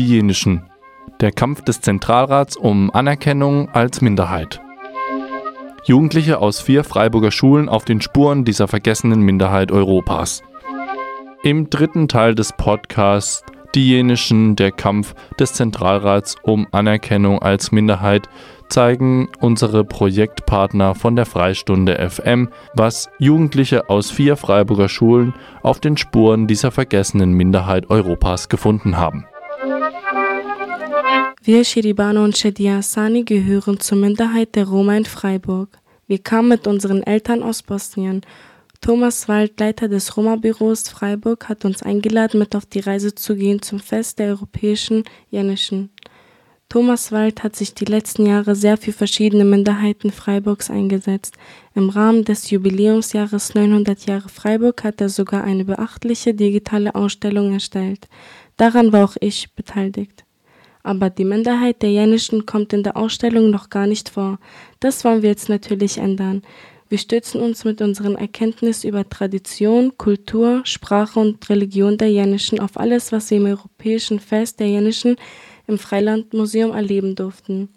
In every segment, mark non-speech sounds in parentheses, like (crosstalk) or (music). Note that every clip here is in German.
Die Jenischen. Der Kampf des Zentralrats um Anerkennung als Minderheit. Jugendliche aus vier Freiburger Schulen auf den Spuren dieser vergessenen Minderheit Europas. Im dritten Teil des Podcasts Die Jenischen, der Kampf des Zentralrats um Anerkennung als Minderheit zeigen unsere Projektpartner von der Freistunde FM, was Jugendliche aus vier Freiburger Schulen auf den Spuren dieser vergessenen Minderheit Europas gefunden haben. Wir Shiribano und Shedia Sani gehören zur Minderheit der Roma in Freiburg. Wir kamen mit unseren Eltern aus Bosnien. Thomas Wald, Leiter des Roma-Büros Freiburg, hat uns eingeladen, mit auf die Reise zu gehen zum Fest der europäischen Jenischen. Thomas Wald hat sich die letzten Jahre sehr für verschiedene Minderheiten Freiburgs eingesetzt. Im Rahmen des Jubiläumsjahres 900 Jahre Freiburg hat er sogar eine beachtliche digitale Ausstellung erstellt. Daran war auch ich beteiligt. Aber die Minderheit der Jenischen kommt in der Ausstellung noch gar nicht vor. Das wollen wir jetzt natürlich ändern. Wir stützen uns mit unseren Erkenntnissen über Tradition, Kultur, Sprache und Religion der Jenischen auf alles, was sie im europäischen Fest der Jenischen im Freilandmuseum erleben durften.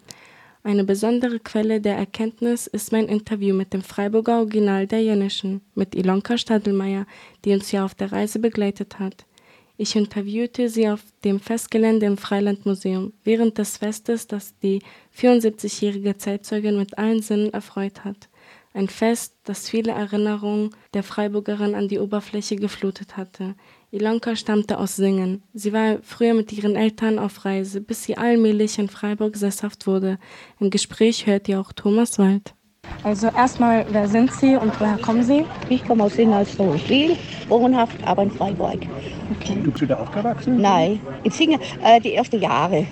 Eine besondere Quelle der Erkenntnis ist mein Interview mit dem Freiburger Original der Jenischen, mit Ilonka Stadelmeier, die uns ja auf der Reise begleitet hat. Ich interviewte sie auf dem Festgelände im Freilandmuseum während des Festes, das die 74-jährige Zeitzeugin mit allen Sinnen erfreut hat. Ein Fest, das viele Erinnerungen der Freiburgerin an die Oberfläche geflutet hatte. Ilonka stammte aus Singen. Sie war früher mit ihren Eltern auf Reise, bis sie allmählich in Freiburg sesshaft wurde. Im Gespräch hört ihr auch Thomas Wald. Also erstmal, wer sind Sie und woher kommen Sie? Ich komme aus Singen als Viel, wohnhaft, aber in Freiburg. Okay. Du bist da aufgewachsen? Nein, in Singen äh, die ersten Jahre.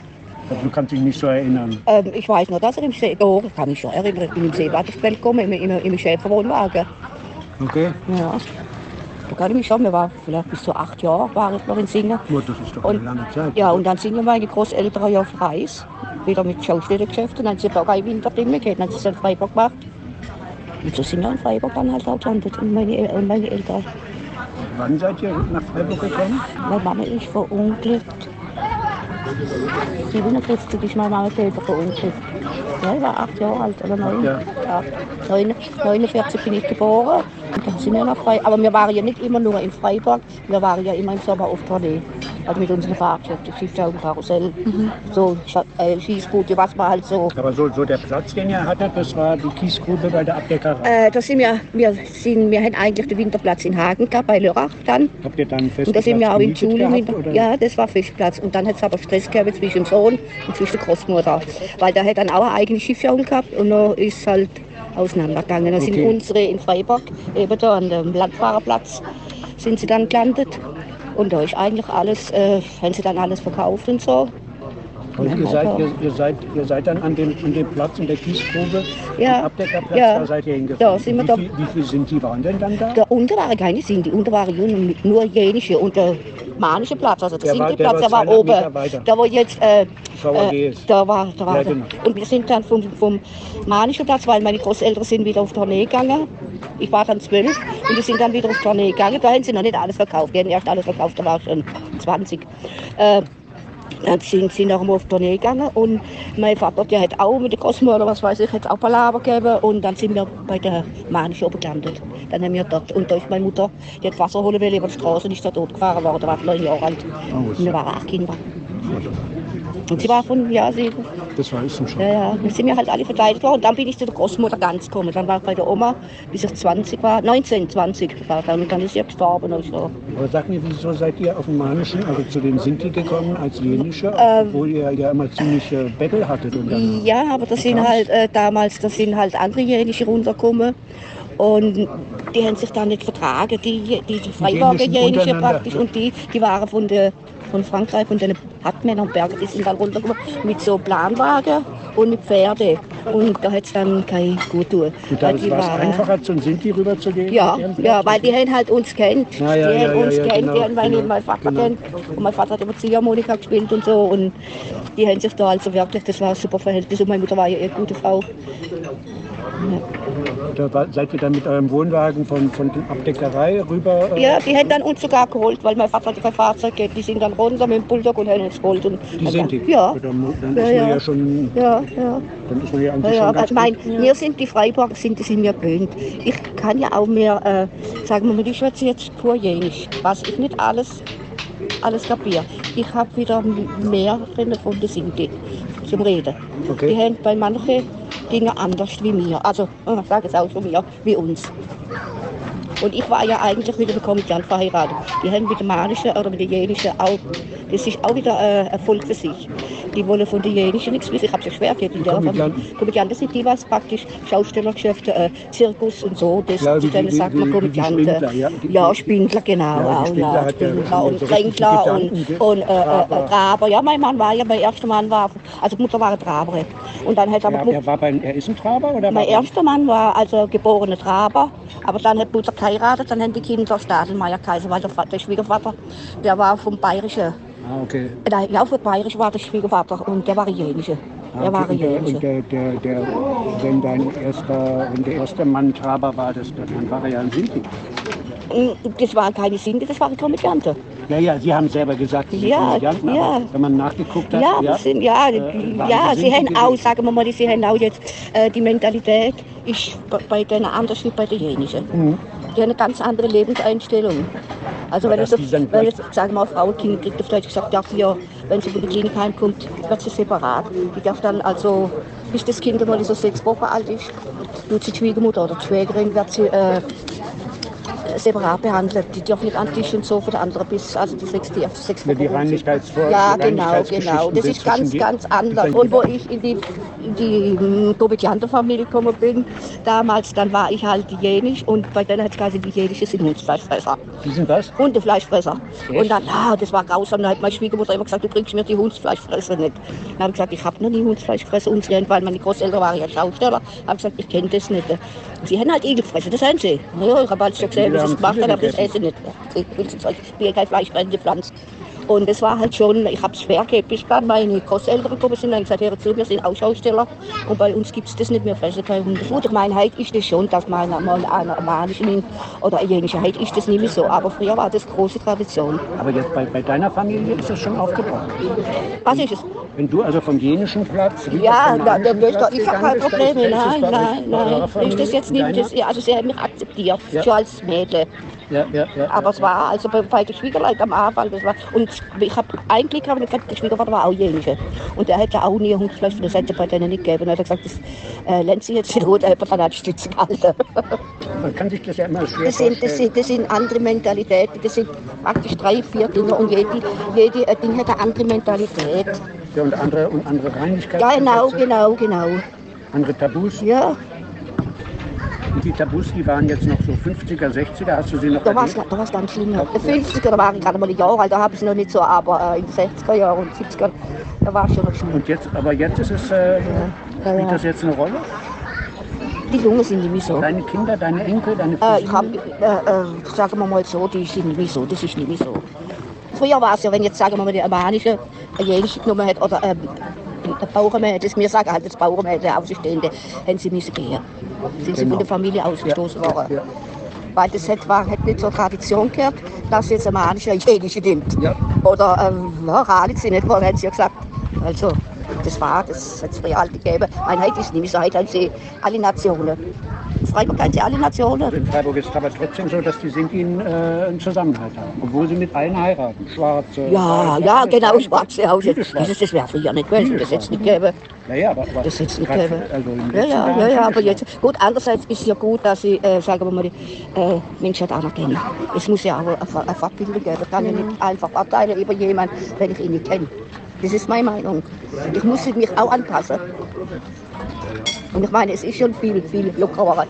Aber du kannst dich nicht so erinnern? Ähm, ich weiß nur, dass er im See, oh, ich kann mich schon erinnern, ich bin im Seebadespiel gekommen, im, im, im Schäferwohnwagen. Okay. Ja. Da kann ich mich schon, wir waren vielleicht bis zu acht Jahre war ich noch in Singen. Gut, das ist doch Und- eine lange Zeit. Ja, und dann sind meine Großeltern ja auf Reis, wieder mit Schaustellergeschäften, dann sind sie auch ein Winterding gehabt, dann sind sie in Freiburg gemacht. Und so sind wir in Freiburg dann halt auch gelandet und meine, El- und meine Eltern. Wann seid ihr nach Freiburg gekommen? Meine Mama ist verunglückt. 57 ist meine Mama selber verunglückt. Ja, ich war acht Jahre alt oder neun. Ja. Ja. Neun- 49 bin ich geboren. Und dann sind wir nach Freiburg. Aber wir waren ja nicht immer nur in Freiburg, wir waren ja immer im Sommer auf Tournee. Also mit unseren Fahrgeschäften, Schiffschau Karussell, so äh, Schießboote, was man halt so. Aber so, so der Platz, den ihr hattet, das war die Kiesgrube bei der Abdeckerei. Äh, da sind wir, wir, sind, wir haben eigentlich den Winterplatz in Hagen gehabt, bei Lörrach dann. Habt ihr dann einen festen Und da sind wir auch in Schule. gehabt, ja, das war Fischplatz. Und dann hat es aber Stress gehabt zwischen dem Sohn und zwischen der Großmutter. Weil der hat dann auch eine eigene Schiffsjahrung gehabt und dann ist halt auseinandergegangen. Dann Okay. sind unsere in Freiburg, eben da an dem Landfahrerplatz, sind sie dann gelandet. Und da ist eigentlich alles, äh, haben sie dann alles verkauft und so. Und ihr seid, ihr, ihr, seid, ihr seid dann an dem, an dem Platz in der Kiesgrube, Ja, Abdeckerplatz, ja. da seid ihr hingefahren. Da sind wir wie, da- viel, wie viel sind die waren denn dann da? Der unten waren keine Sinti, unten waren Jungen, nur jenische. Und der manische Platz, also der, Der war- Sinti-Platz, der der war war 200 oben. Da wo jetzt, äh, äh, da war, da war Ja, der. genau. Und wir sind dann vom, vom manischen Platz, weil meine Großeltern sind wieder auf Tournee gegangen. Ich war dann zwölf und wir sind dann wieder auf Tournee gegangen. Da haben sie noch nicht alles verkauft. Die haben erst alles verkauft, da war ich schon 20. Äh, dann sind sie einmal auf Tournee gegangen und mein Vater, der hat auch mit der Großmutter, was weiß ich, hat auch Palaver gegeben und dann sind wir bei der Manischen oben gelandet. Dann haben wir dort, und da ist meine Mutter, die hat Wasser holen wollen über die Straße und ist da tot gefahren worden, war neun Jahre alt. Und wir waren acht Kinder. Und sie war von, ja, sie, Das war ein Schock. ja, ja, dann sind wir halt alle verkleidet worden. Und dann bin ich zu der Großmutter ganz gekommen. Dann war ich bei der Oma, bis ich 20 war, 19, 20 war ich dann. Und dann ist sie gestorben. Und so. Aber sag mir, wieso seid ihr auf dem Manischen, also zu den Sinti gekommen als Jenische, Ähm. obwohl ihr ja immer ziemlich äh, Battle hattet und dann Ja, aber das sind halt äh, damals, das sind halt andere Jänische runtergekommen. Und die haben sich dann nicht vertragen, die, die, die Freiburger untereinander, praktisch. ja. Und die, die waren von, der, von Frankreich, von den Hartmännern und Berger, die sind dann runtergekommen mit so Planwagen und mit Pferde. Und da hat es dann kein gut tun. Und Weil da die war es einfacher, zum Sinti rüber zu gehen? Ja, ja, weil die haben halt uns kennt. Ja, ja, die ja, haben ja, uns ja, kennt, genau, die haben genau, mein Vater genau. kennt. Und mein Vater hat immer Ziehharmonika gespielt und so. Und die haben sich da also wirklich, das war ein super Verhältnis. Und meine Mutter war ja eine gute Frau. Da war, seid ihr dann mit eurem Wohnwagen von, von der Abdeckerei rüber? Äh ja, die hätten dann uns sogar geholt, weil mein Vater kein Fahrzeug geht. Die sind dann runter mit dem Bulldog und haben uns geholt. Und die sind die? Ja. Dann, dann ja, ist man ja, schon... Ja, ja. Dann ist man ja eigentlich ja, schon ganz mein, ja. Wir sind die Freiburger, sind, die sind mir gewöhnt. Ich kann ja auch mehr, äh, sagen wir mal, ich schwätze jetzt pur jenisch, was ich nicht alles alles kapiere. Ich habe wieder mehr von der Sinti zum Reden. Okay. Die haben bei manchen Dingen anders wie mir. Also, ich sage es auch von mir, wie uns. Und ich war ja eigentlich mit einem Komödiant verheiratet. Die haben mit dem Manischen oder mit der Jenischen auch, das ist auch wieder ein Erfolg für sich. Die wollen von der Jenischen nichts wissen. Ich habe es schwer gehabt in der Komödianten. Komödianten sind die, was praktisch Schaustellergeschäfte, äh, Zirkus und so. Das, ja, die, die, sagt man Komödianten. Ja, ja, Spindler, genau. Ja, Spindler, Spindler und Kränkler und, und äh, äh, Traber. Ja, mein Mann war ja, mein erster Mann war, also Mutter war ein Traber. Und dann hat aber, ja, er, war bei, er ist ein Traber? Oder mein erster Mann war also geborener Traber, aber dann hat Mutter geheiratet, dann haben die Kinder Stadelmeier Kaiser, weil der, der Schwiegervater, der war vom Bayerischen. Ah, okay. Ja, vom Bayerischen war der Schwiegervater und der war Jenische. Ah, der war und der, und der, der, der, wenn dein erster, wenn der erste Mann Traber war, das, dann war er ja ein Sinti. Mm, das waren keine Sinti, das waren Komödianten. Ja, ja, Sie haben selber gesagt, Sie ja, ja. wenn man nachgeguckt hat. Ja, ja, sind, ja, äh, ja Sie haben auch, sagen wir mal, Sie haben auch jetzt, äh, die Mentalität ist bei denen anders wie bei denjenigen. Mhm. Die haben eine ganz andere Lebenseinstellung. Also wenn, es, wenn jetzt, sagen wir mal, Frau ein Kind kriegt, Deutsch gesagt, ja, wenn sie von der Klinik heimkommt, wird sie separat. Die darf dann also, bis das Kind mal so sechs Wochen alt ist, tut sie die Schwiegermutter oder die Schwägerin, wird sie äh, separat behandelt. Die dürfen nicht an den Tisch und so für die andere bis, also die sechs, die sechs Wochen. Die Reinlichkeitsvor Ja, genau, genau. Das ist ganz, ganz anders. Und wo ich in die, in die hm, Komödiantenfamilie gekommen bin, damals, dann war ich halt jenisch und bei denen hat es quasi die jenische sind Hundsfleischfresser. Die sind was? Hundefleischfresser. Echt? Und dann, ah, das war grausam. Dann hat meine Schwiegermutter immer gesagt, du bringst mir die Hundsfleischfresser nicht. Dann habe ich gesagt, ich habe noch nie Hundsfleisch gefressen, unsere, weil meine Großeltern waren ja Schausteller. habe gesagt, ich kenne das nicht. Sie haben halt Igel gefressen, das haben sie. Ja, halt wie sie es gemacht haben, aber das esse ich nicht. Ich will bin kein fleischfressende Pflanze. Und es war halt schon, ich habe es schwer gehabt, meine Großeltern gekommen sind und gesagt, hör zu, wir sind auch Schausteller und bei uns gibt es das nicht mehr, fressen kein Hundefutter. Ich meine, heute ist das schon, dass man mal einen Amanischen nimmt oder jenische, heute ist das nicht mehr so, aber früher war das große Tradition. Aber jetzt bei, bei deiner Familie ist das schon aufgebaut? Was ist es? Wenn du also vom jenischen Platz... Ja, da, da, da, ich habe kein Problem, nein, nein, nein, ist das jetzt nicht, das, also sie haben mich akzeptiert, ja. schon als Mädel. Ja, ja, ja, aber es war also bei, bei der Schwiegerleute am Anfang, das war, und ich habe eigentlich habe ich gesagt, der Schwiegervater war auch Jenische. Und der hätte auch nie Hundfleisch, das hätte bei denen nicht gegeben. Und er hat gesagt, das äh, lernt sie jetzt in Rot, aber dann hat Stütze gehalten. Man kann sich das ja immer schwer das sind, das sind, das sind andere Mentalitäten, das sind praktisch drei, vier Dinge und jede, jede äh, Ding hat eine andere Mentalität. Ja, und andere, und andere Reinlichkeit. Ja, genau, genau, genau. Andere Tabus? Ja. Und die Tabus, die waren jetzt noch so 50er, 60er, hast du sie noch Da war es ganz schlimm. Ja. 50er, da war ich gerade mal ein Jahr alt, da habe ich noch nicht so, aber äh, in den 60er Jahren und 70er, da war es schon noch schlimm. Und jetzt, aber jetzt ist es, äh, ja. spielt das jetzt eine Rolle? Die Jungen sind nicht so. Deine Kinder, deine Enkel, deine Cousinen? Äh, ich habe, äh, äh, sagen wir mal so, die sind nicht so, das ist nicht so. Früher war es ja, wenn jetzt, sagen wir mal, die albanische Jährliche genommen hat oder der Bauernmädchen, das mir sagen halt das Bauernmädchen, der Außenstehende, haben sie müssen gehen. Sind sie genau. von der Familie ausgestoßen ja, worden. Ja, ja. Weil das hat, war, hat nicht zur Tradition gehört, dass jetzt ein Mann eine Jänische nimmt. Oder ähm, ja, Ralitz nicht, haben sie ja gesagt. Also, das war, das hat es früher halt gegeben. Einheit ist nicht so, heute haben sie alle Nationen. Freiburg haben sie alle Nationen. In Freiburg ist es aber trotzdem so, dass die Sinti äh, einen Zusammenhalt haben, obwohl sie mit allen heiraten. Schwarze. Ja, Weiße, ja, genau, schwarze auch. Das, das wäre früher nicht gewesen, das hätte es nicht gegeben. Naja, aber, aber das es nicht gegeben. Also ja, ja, ja, ja, aber jetzt, gut, andererseits ist es ja gut, dass sie, äh, sagen wir mal, die äh, Menschheit anerkennen. Es muss ja auch eine, eine Verbindung geben. Ich kann ja nicht einfach verteilen über jemanden, wenn ich ihn nicht kenne. Das ist meine Meinung. Ich muss mich auch anpassen. Und ich meine, es ist schon viel, viel lockerer.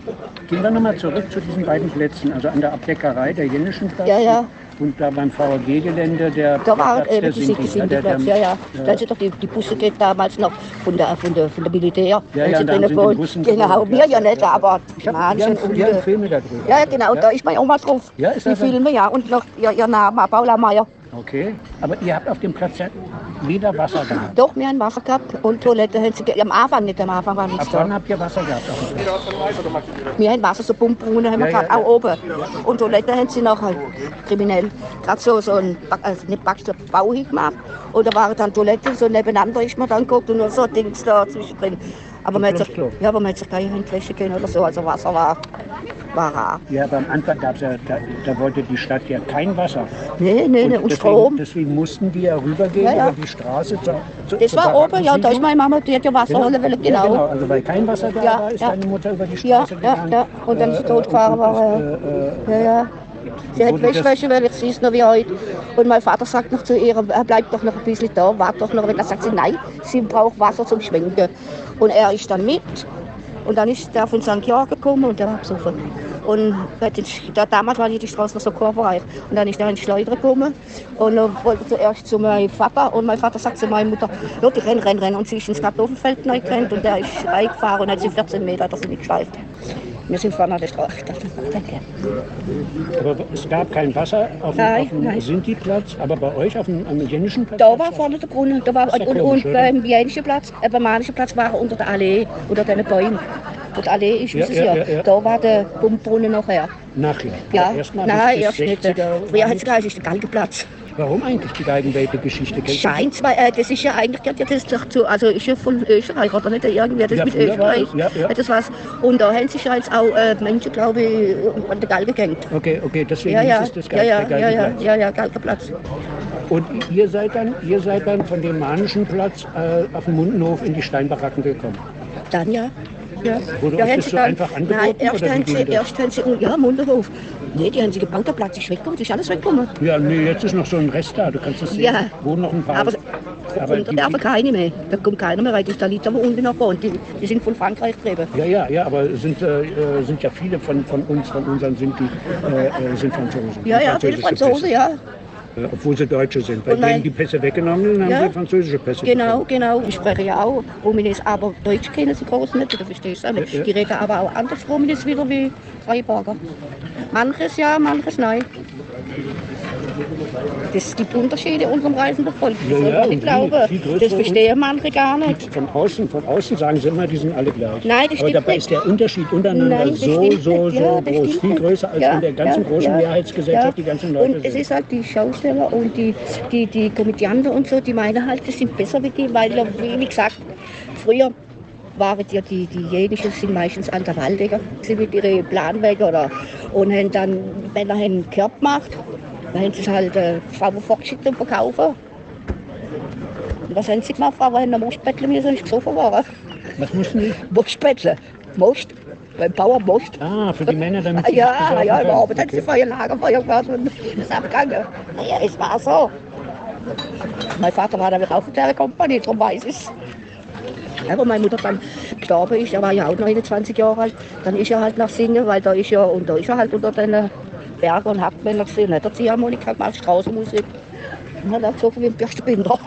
Gehen wir nochmal zurück zu diesen beiden Plätzen, also an der Abdeckerei, der Jennischen Platz. Ja, ja. Und da beim VAG-Gelände der Da war äh, der Sinti ja, ja, ja. Da sind doch die, die Busse geht damals noch von der, von der, von der Militär. Ja, ja, drinnen sind Genau, wir ja nicht, aber ich hab, die haben, die haben Filme darüber. Ja, genau, da ist meine Oma drauf. Ja, ist die das Filme, ja. Und noch ihr, ihr Name, Paula Meier. Okay, aber ihr habt auf dem Platz ja wieder Wasser gehabt. Doch, wir haben Wasser gehabt und Toilette haben sie, ge- am Anfang nicht, am Anfang war nichts Ab da. wann habt ihr Wasser gehabt? Wir haben Wasser, so Pumpbrunnen haben wir Ja, gehabt, ja, auch oben. Und Toilette haben sie nachher kriminell. Gerade so, so ein, Back- also nicht Backstoff, Bau gemacht. Und da waren dann Toiletten, so nebeneinander ist man dann geguckt und nur so Dings da zwischendrin. Aber man, hat sich, ja, aber man hat sich keine Handwäsche können oder so, also Wasser war, rar. Ja, aber am Anfang gab es ja, da, da wollte die Stadt ja kein Wasser. Nee, nee, nee, und deswegen, Strom. deswegen mussten die ja rübergehen Ja, ja. über die Straße zur, zur Das war oben, ja, da ist meine Mama, die hat ja Wasser holen wollen, Ja, genau. genau. Also weil kein Wasser da Ja, war, ist ja. deine Mutter über die Ja, Straße ja, gegangen. ja. Und dann ist sie totgefahren, und aber, ist, äh, äh, Ja, ja. Sie hat Wäschwäsche, weil ich sie ist noch wie heute. Und mein Vater sagt noch zu ihr, "Er bleibt doch noch ein bisschen da, wart doch noch. Und dann sagt sie, nein, sie braucht Wasser zum Schwenken. Und er ist dann mit. Und dann ist der von St. Georg gekommen und der war besoffen. Und da, damals war die Straße noch so kurvenreich. Und dann ist er in die Schleuder gekommen und dann wollte zuerst zu meinem Vater. Und mein Vater sagt zu meiner Mutter, die renn, renn, renn. Und sie ist ins Kartoffelfeld neu gerannt und der ist reingefahren und hat sie 14 Meter, er sie nicht geschleift. Wir sind vorne an der Straße. Ich aber es gab kein Wasser auf, dem- auf dem. Sinti-Platz, aber bei euch auf dem am jenischen Platz? Da war vorne der Brunnen. Da war, und, komisch, und beim Bienischen Platz, äh, beim Manischen Platz war er unter der Allee, unter den Bäumen. Die Allee ist, Ja, Sie ja, ja, ja, ja. da war der Pumpbrunnen nachher. Nachher. Ja, erst nein, erst nicht. 60er Früher hat es geheißen, ist der Galgenplatz. Warum eigentlich die die? Scheint zwar, äh, das ist ja eigentlich, ja, das ist doch zu, also ist ja von Österreich, oder nicht? Irgendwer, das Ja, mit Österreich. ja, ja. Das war's. Und da haben sich jetzt auch äh, Menschen, glaube ich, an der Galge gehängt. Okay, okay, deswegen Ja, ja, ist es das ja, ja, der ja, ja, Geigenplatz. ja, ja, Galgenplatz. Und ihr seid dann, ihr seid dann von dem Manischen Platz äh, auf dem Mundenhof in die Steinbaracken gekommen. Dann ja. Ja, Wurde ja, das so dann- einfach angeboten, Nein, erst haben sie, das? erst haben sie, oh, ja, Munderhof. Nee, die haben sie gebaut, der Platz ist weggekommen, ist alles weggekommen. Ja, nee, jetzt ist noch so ein Rest da, du kannst es sehen. Ja. Wo noch ein paar. Aber, aber die, darf keine mehr. Da kommt keiner mehr rein. Da liegt aber unten noch und die, die sind von Frankreich getrieben. ja, ja, ja, aber es sind, äh, äh, sind ja viele von, von uns, von unseren sind die, äh, äh, sind Franzosen. Ja, ja, viele Franzosen, ja. Äh, obwohl sie Deutsche sind. Mein- denen die Pässe weggenommen haben Ja. sie französische Pässe Genau, bekommen. genau. Ich spreche ja auch Rumänés, aber Deutsch kennen sie groß nicht, das verstehst du auch nicht. Ja, ja. Die reden aber auch anders Rumänés wieder wie Freiburger. Manches ja, manches nein. Es gibt Unterschiede unter dem reisenden Volk. Das Ja, ja, nicht größere Das verstehen manche gar nicht. Von außen, von außen sagen sie immer, die sind alle gleich. Nein, das Aber stimmt dabei nicht. ist der Unterschied untereinander Nein, das so, so, so Ja, das groß. Viel größer als Ja, in der ganzen ja, großen Mehrheitsgesellschaft die ganzen Leute Und es sind. ist halt die Schausteller und die, die, die Komödianten und so, die meinen halt, das sind besser wie die, weil, ja, wie gesagt, früher waren ja die, diejenigen sind meistens an der Waldecker, sie mit ihren Planwegen oder und haben dann, wenn er einen Körper macht, dann haben sie halt äh, Frauen vorgeschickt und verkaufen. Und was haben sie gemacht? Frauen haben am Mostbetteln müssen und gesoffen waren. Was mussten die? Mostbetteln, Most, beim Bauer Most. Ah, für die Männer, damit Ah, sie Ja, ja, werden. überhaupt hat sie Okay. Feuer, Lagerfeuer gemacht und ist abgegangen. Naja, es war so. Mein Vater war damit auch in der Kompanie, darum weiß ich es. Aber meine Mutter dann gestorben ist, er war ja auch 29 Jahre alt, dann ist er halt nach Singen, weil da ist er, und da ist er halt unter den Bergen und Hauptmännern gesehen, hat er Ziehharmonika gemacht, Straßenmusik. Und dann hat er gezogen wie ein Bürstenbinder.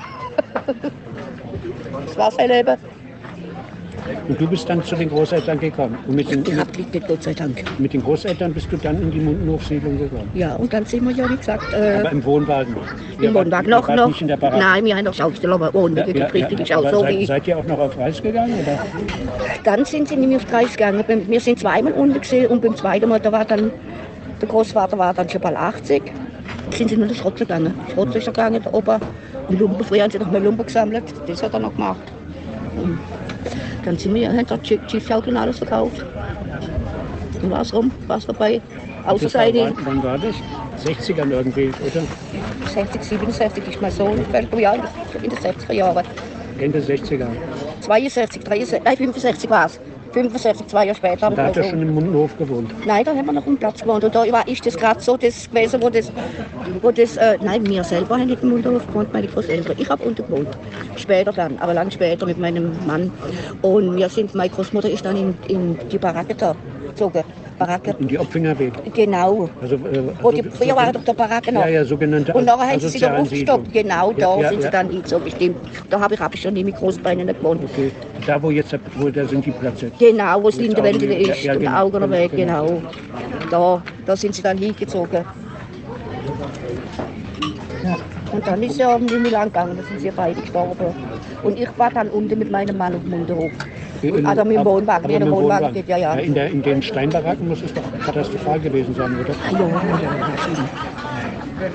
das war sein Leben. Und du bist dann zu den Großeltern gekommen. Und mit den, mit, Gehabt liegt nicht, Gott sei Dank. mit den Großeltern bist du dann in die Mundenhofsiedlung gekommen. Ja, und dann sind wir ja, wie gesagt, äh, Aber im Wohnwagen. Im Wohnwagen noch, noch. nicht in der Baracke. Nein, wir haben noch Schausteller, aber ohne Ja, ja, richtig ja, auch so seid, seid ihr auch noch auf Reis gegangen? Oder? Dann sind sie nämlich auf Kreis gegangen. Wir sind zweimal unten gesehen und beim zweiten Mal, da war dann, der Großvater war dann schon bald 80, sind sie nur den Schrott gegangen. Schrott ist er gegangen, der Opa. Und Lumpen, früher haben sie noch mal Lumpen gesammelt, das hat er noch gemacht. Und dann sind wir, haben dort Schiffschaukel und alles verkauft. Dann war es rum, war es vorbei. Außer Das seine wann, wann war das? 60ern irgendwie, oder? 60, 67 ist mein Sohn, ja, in den 60er Jahren. Ende 60er. 62, 63, nein, 65 war es. 65, zwei Jahre später. Da ich hat er schon im Mundenhof gewohnt. Nein, da haben wir noch einen Platz gewohnt. Und da war ist das gerade so das gewesen, wo das, wo das äh, nein, wir selber haben nicht im Unterhof gewohnt, meine Großeltern. Ich habe unten gewohnt. Später dann, aber lang später mit meinem Mann. Und wir sind, meine Großmutter ist dann in, in die Baracke da gezogen. Baracke, In die Opfinger Weg. genau. Also, äh, Wo also die, früher war doch der Baracke noch. Ja, ja, sogenannte Und nachher haben sie sich aufgestoppt. Siedlung. Genau, da ja, sind ja. sie dann hingezogen, stimmt. Da habe ich, hab ich schon nie mit Großbeinen gewohnt. Okay. Da, wo jetzt, wo da sind die Plätze. Genau, wo Lindewendel Augen- ist, ja, ja, und genau, Augener Weg, genau. genau. Da, da sind sie dann hingezogen. Ja. Und dann ist er um die Milan gegangen, da sind sie beide gestorben. Und ich war dann unten mit meinem Mann auf Munderhof. In- Also mit dem Wohnwagen, mit dem Wohnwagen geht, ja, ja. In, der, in den Steinbaracken muss es doch katastrophal gewesen sein, oder? Ah, ja, ja,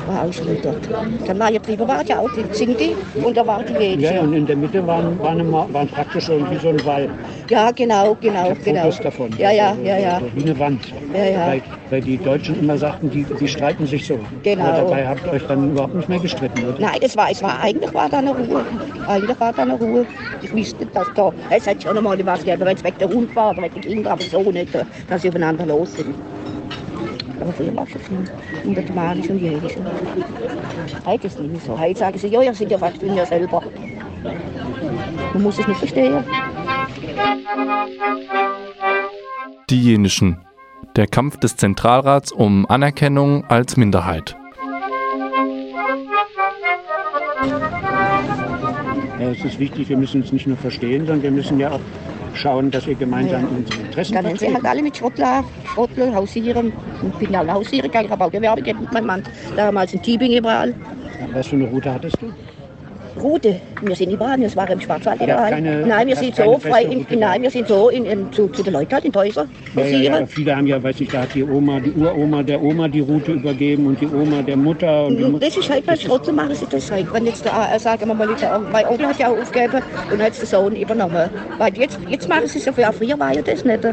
war auch schlimm dort. Ja drüber war ja auch die Zinti und da war die Jäger. ja, und in der Mitte waren, waren, immer, waren praktisch so wie so ein Wall. Ja, genau, genau, Ich genau. Fotos davon. Ja, ja, Also, ja, ja. so Wie eine Wand. Ja, ja. Weil, weil die Deutschen immer sagten, die, die streiten sich so. Genau. Aber dabei habt ihr euch dann überhaupt nicht mehr gestritten, oder? Nein, das war, es war, eigentlich war da eine Ruhe. Eigentlich war da eine Ruhe. Ich wusste, dass da, es hat schon einmal was gegeben, wenn es weg der Hund war oder weg die Kinder, aber so nicht, dass sie aufeinander los sind. Aber früher war es schon viel. Und der Manisch und Jägisch. Heute ist es nicht mehr so. Heute sagen sie, ja, ihr seid ja fast mir selber. Man muss es nicht verstehen. Die Jenischen. Der Kampf des Zentralrats um Anerkennung als Minderheit. Ja, es ist wichtig, wir müssen uns nicht nur verstehen, sondern wir müssen ja auch schauen, dass wir gemeinsam unsere Interessen Dann haben sie halt alle mit Schrottler, Schrottler hausieren. Ich bin ja alle hausieren gegangen, ich habe auch Gewerbe mit meinem Mann. Damals in Tübingen überall. Was für eine Route hattest du? Route, wir sind überall, wir waren im Schwarzwald überall. keine- nein, wir sind so frei, in, nein, wir sind so in, in, zu, zu den Leuten halt in Häuser Ja, ja, ja, viele haben ja, weiß ich, da hat die Oma, die Uroma der Oma die Route übergeben und die Oma der Mutter. Und Mutter. das ist halt bei Schrottler machen sie das halt. Wenn jetzt, der, sagen wir mal, mein Onkel hat ja auch aufgegeben und hat den Sohn übernommen. Weil jetzt, jetzt machen sie es ja, für- früher war ja das nicht.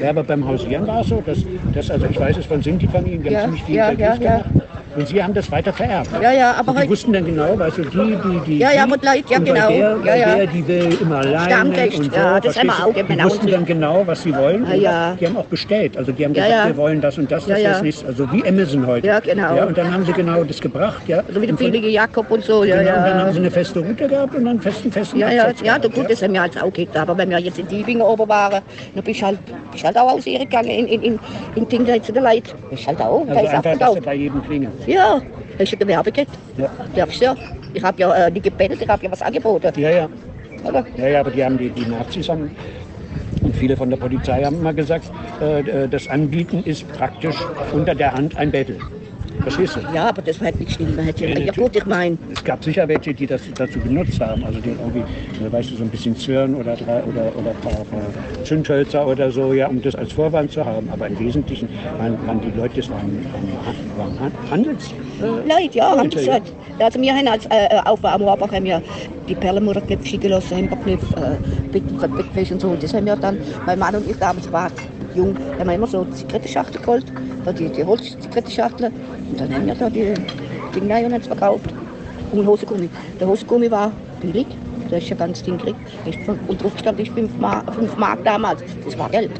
Ja, aber beim Hausieren war es so, dass, dass also ich weiß es von Sinti-Familien, die haben ziemlich viel ja, ja, ja. gemacht. Und sie haben das weiter vererbt. Ja, ja, aber Und heute, wussten dann genau, weißt du, die, die, die. Ja, ja, die, Leute, ja, und bei genau. Der, Ja, bei ja. der, die will immer alleine. Stammrecht, und so, ja, das haben wir auch? Die genau wussten so. dann genau, was sie wollen. Ja, und ja. Die haben auch bestellt. Also die haben Ja, gesagt, ja. wir wollen das und das Ja, ist ja. das nächste. Also wie Amazon heute. Ja, genau. Ja, und dann haben sie genau das gebracht. Ja. also wie der Und billige Jakob und so. Ja, Genau, und dann haben ja. sie eine feste Route gehabt und dann festen, festen Ja, ja, ja, gehabt, gut, das haben wir halt auch gehabt. Aber wenn wir jetzt in Tübingen oben waren, dann bist du halt, bist halt auch aus ihr gegangen in, in, in, in Ding zu den Leuten. Bist halt auch, da Also ist auch sie bei jedem klingelt. Ja, hast du Gewerbe gehabt? Ja. Darfst du ja. Ich habe ja äh, nicht gebettelt, ich habe ja was angeboten. Ja, ja. Oder? Ja, ja, aber die haben die, die Nazis haben und viele von der Polizei haben immer gesagt, äh, das Anbieten ist praktisch unter der Hand ein Bettel. Verstehst du? Ja, aber das war halt nicht schlimm. Man hätte ja, Ja, ja gut, ich meine, Es gab sicher welche, die das dazu benutzt haben. Also die irgendwie, äh, weißt du, so ein bisschen Zwirn oder drei oder, oder ein paar, paar Zündhölzer oder so, ja, um das als Vorwand zu haben. Aber im Wesentlichen waren, waren die Leute, das waren, waren, waren Handels. Äh, Leute, ja, haben das ja. halt. Also wir haben als äh, äh, auf am Rohrbach haben wir die Perlenmutterknöpfe schicken lassen, Hemperknöpfe, äh, Bettwäsche und so. Und das haben wir dann, mein Mann und ich damals waren jung, haben wir immer so Zigarettenschachtel geholt, da die, die Holzzigarettenschachtel. Und dann haben wir da die Dinge rein und es verkauft. Und Hosengummi. Der Hosengummi war billig, der ist ja ganz ding gekriegt. Und drauf stand ist 5 Mark, 5 Mark damals. Das war Geld.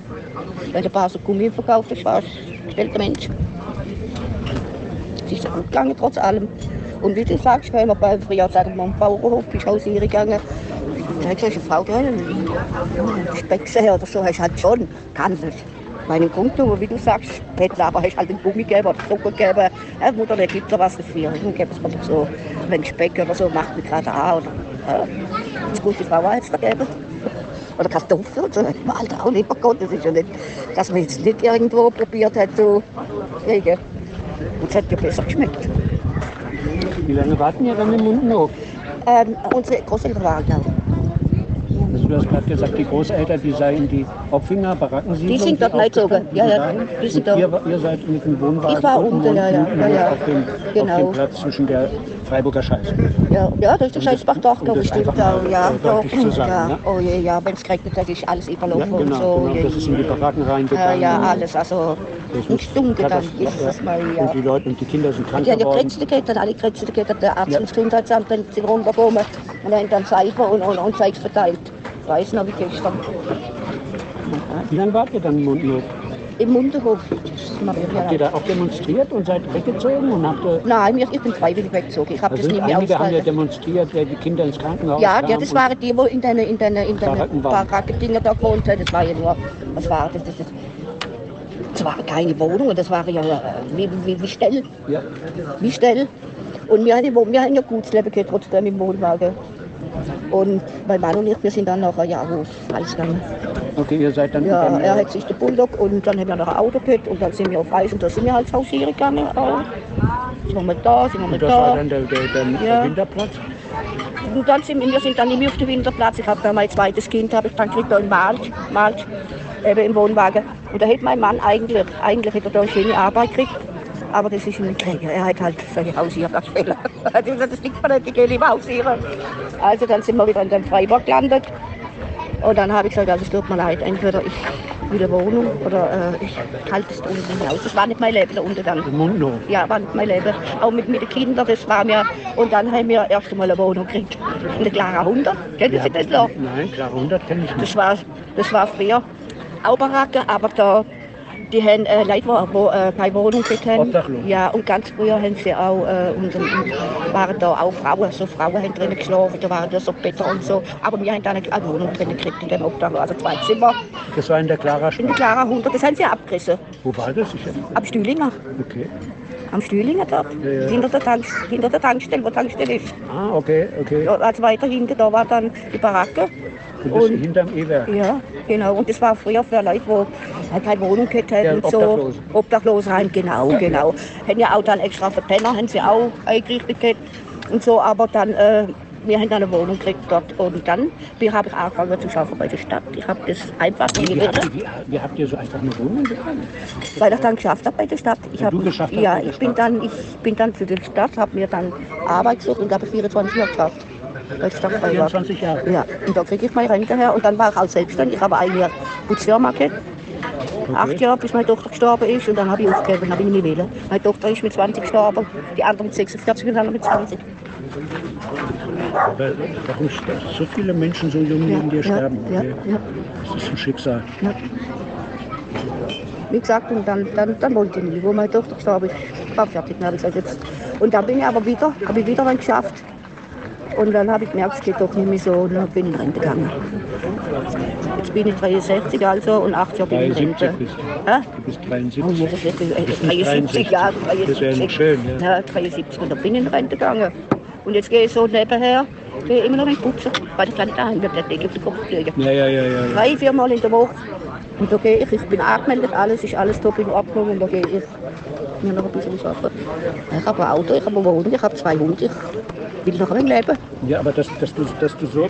Wenn der Paar so Gummi verkauft, das war ein gestellter Mensch. Es ist ja gut gegangen, trotz allem. Und wie du sagst, wenn wir bei früher sagen, wir am Bauernhof bist du hausieren gegangen, da hat eine Frau drin, Speck gesehen oder so, hast halt schon, kannst es. Meinen Grundnummer, wie du sagst, Bettler, aber hast halt den Gummi gegeben oder Zucker gegeben. Ja, Mutter, der gibt da was dafür. Dann gibt es doch so, wenn Speck oder so, macht mir gerade an. Oder, ja. Eine gute Frau hat es da gegeben. Oder Kartoffeln und so. Alter, auch lieber Gott, das ist ja nicht, dass man jetzt nicht irgendwo probiert hat zu kriegen. Und es hat ja besser geschmeckt. Wie lange warten ihr dann im Mundenhof? Ähm, unsere Großeltern waren da. Also du hast gerade gesagt, die Großeltern, die seien die Opfinger, Barackensiedlung. Die sind dort reingezogen. Ja, ja, die sind Und dort. ihr, ihr seid mit dem Wohnwagen Ich war unten, ja, ja, ja, ja. Auf, dem, Genau. auf dem Platz zwischen der Freiburger Scheiße. Ja, ja, da ist der Scheißbach doch, das Ja, mal, ja, äh, da, deutlich zu sagen, ja. ne? Oh je, ja, wenn es geregnet hat, ist alles Ja, überlaufen und genau, so. genau. Das ist in die Baracken ja, reingegangen. ja, alles. Also, Das ein Stunde dann ist es mal, Und ja. die Leute und die Kinder sind krank Die haben ja geworden. Krätze gehabt, dann alle Krätze hat der Arzt Ja. ins Gesundheitsamt, dann sind runtergekommen und haben dann Seife und, und, und Zeugs verteilt. Ich weiß noch wie gestern. Wie lange wart ihr dann im Mundenhof? Im ich Habt ihr da auch demonstriert und seid weggezogen? Und habt ihr, Nein, ich bin freiwillig weggezogen. Ich habe also das nicht mehr einige haben ja demonstriert, die Kinder ins Krankenhaus Ja, ja, das waren die, wo in deine, in deine, in deine. Baracken-Dinger da gewohnt haben. Das war ja nur, was war das? Das, das, das waren keine Wohnungen, das waren ja äh, wie, wie, wie Stell, Ja. wie Stell. Und wir haben, wir haben ja gutes Leben gehabt, trotzdem im Wohnwagen. Und mein Mann und ich, wir sind dann nachher ja auf Eis gegangen. Okay, ihr seid dann Ja, er hat sich den Bulldog und dann haben wir noch ein Auto gehabt und dann sind wir auf Eis und da sind wir halt hausieren gegangen. Auch. sind wir mal da, sind wir mal Und das war da. dann der, der, der, Ja. der Winterplatz? Und dann sind wir sind dann nicht mehr auf dem Winterplatz. Ich habe dann mein zweites Kind, habe ich dann gekriegt, da in Malch, Malch, eben im Wohnwagen. Und da hätte mein Mann eigentlich, eigentlich hätte er da eine schöne Arbeit gekriegt. Aber das ist nicht gelegen. Er hat halt seine. Er hat gesagt, das liegt mir nicht, ich gehe lieber hausieren. Also dann sind wir wieder in dem Freiburg gelandet. Und dann habe ich gesagt, also es tut mir leid, entweder ich will eine Wohnung oder äh, ich halte es da unten nicht aus. Das war nicht mein Leben da unten dann. Im Mundhof. Ja, war nicht mein Leben. Auch mit, mit den Kindern, das war mir. Und dann haben wir erst einmal eine Wohnung gekriegt. In der Clara 100. Kennen Sie das noch? Nein, klar, 100 kenne ich nicht. Das war, das war früher auch Baracke, aber da, die haben äh, Leute, die wo, äh, keine Wohnung. Obdachlos. Ja, und ganz früher haben sie auch, äh, und, und waren da auch Frauen, so Frauen haben drinnen geschlafen, da waren da so Betten und so. Aber wir haben da eine eine Wohnung drinnen gekriegt in dem Obdachlos, also zwei Zimmer Das war in der in der. Clara 100. Das haben sie abgerissen. Wo war das? Ich, Am Stühlinger. okay. Am Stühlinger dort. Ja, ja. Hinter, der Tank, hinter der Tankstelle, wo die Tankstelle ist. Ah, okay, okay. Ja, also weiter hinten, da war dann die Baracke. Du bist Und- hinterm E-Werk. Ja, genau. Und das war früher für Leute, die halt keine Wohnung gehabt Ja, und so. Obdachlose. Obdachlose rein, genau, genau. Haben ja auch dann extra für Penner, haben sie auch eingerichtet gehabt und so. Aber dann, äh, wir haben dann eine Wohnung gekriegt dort. Und dann habe ich angefangen zu arbeiten bei der Stadt. Ich habe das einfach nie wie, habt ihr, wie, habt ihr so einfach eine Wohnung bekommen? weil ich dann geschafft habe bei der Stadt. Ich hab, du geschafft ja, der ich bin Stadt. dann, ich bin dann für die Stadt, habe mir dann Arbeit gesucht und habe 24 Jahre geschafft. Der Stadt Freiburg. 24 Jahre. Ja, und da kriege ich meine Rente her. Und dann war ich auch selbstständig. Ich habe ein Jahr Putzfirma gehabt. Acht Jahre, bis meine Tochter gestorben ist. Und dann habe ich aufgegeben, habe ich nicht wählen. Meine Tochter ist mit 20 gestorben, die andere mit 46 und andere mit 20. Weil- Warum so viele Menschen so jung Ja, neben dir ja, sterben? ja, Okay. ja. Das ist ein Schicksal. Wie gesagt, und dann, dann, dann wollte ich nicht. Wo meine Tochter gestorben ist, war fertig. Habe ich gesagt, jetzt. Und dann bin ich aber wieder, habe ich wieder dann geschafft. Und dann habe ich gemerkt, es geht doch nicht mehr so. Und dann bin ich in Rente gegangen. Jetzt bin ich 63 also und acht Jahre bin ich in 73 Rente. bist du. Bist Oh, 73. nee, das ist, bist nicht 73 Jahre, Das wäre 73. schön, ja. Ja, 73 und dann bin ich in Rente gegangen. Und jetzt gehe ich so nebenher, gehe immer noch in die Putzen, weil ich kann nicht daheim bleiben, ich auf den Kopf kriegen. Ja, ja, ja, ja. ja. Drei, vier Mal in der Woche. Und da gehe ich, ich bin angemeldet, alles ist alles top in Ordnung und da gehe ich mir noch ein bisschen arbeiten. Ich habe ein Auto, ich habe eine Wohnung, ich habe zwei Hunde, ich will noch ein Leben. Ja, aber dass, dass, du, dass, du so,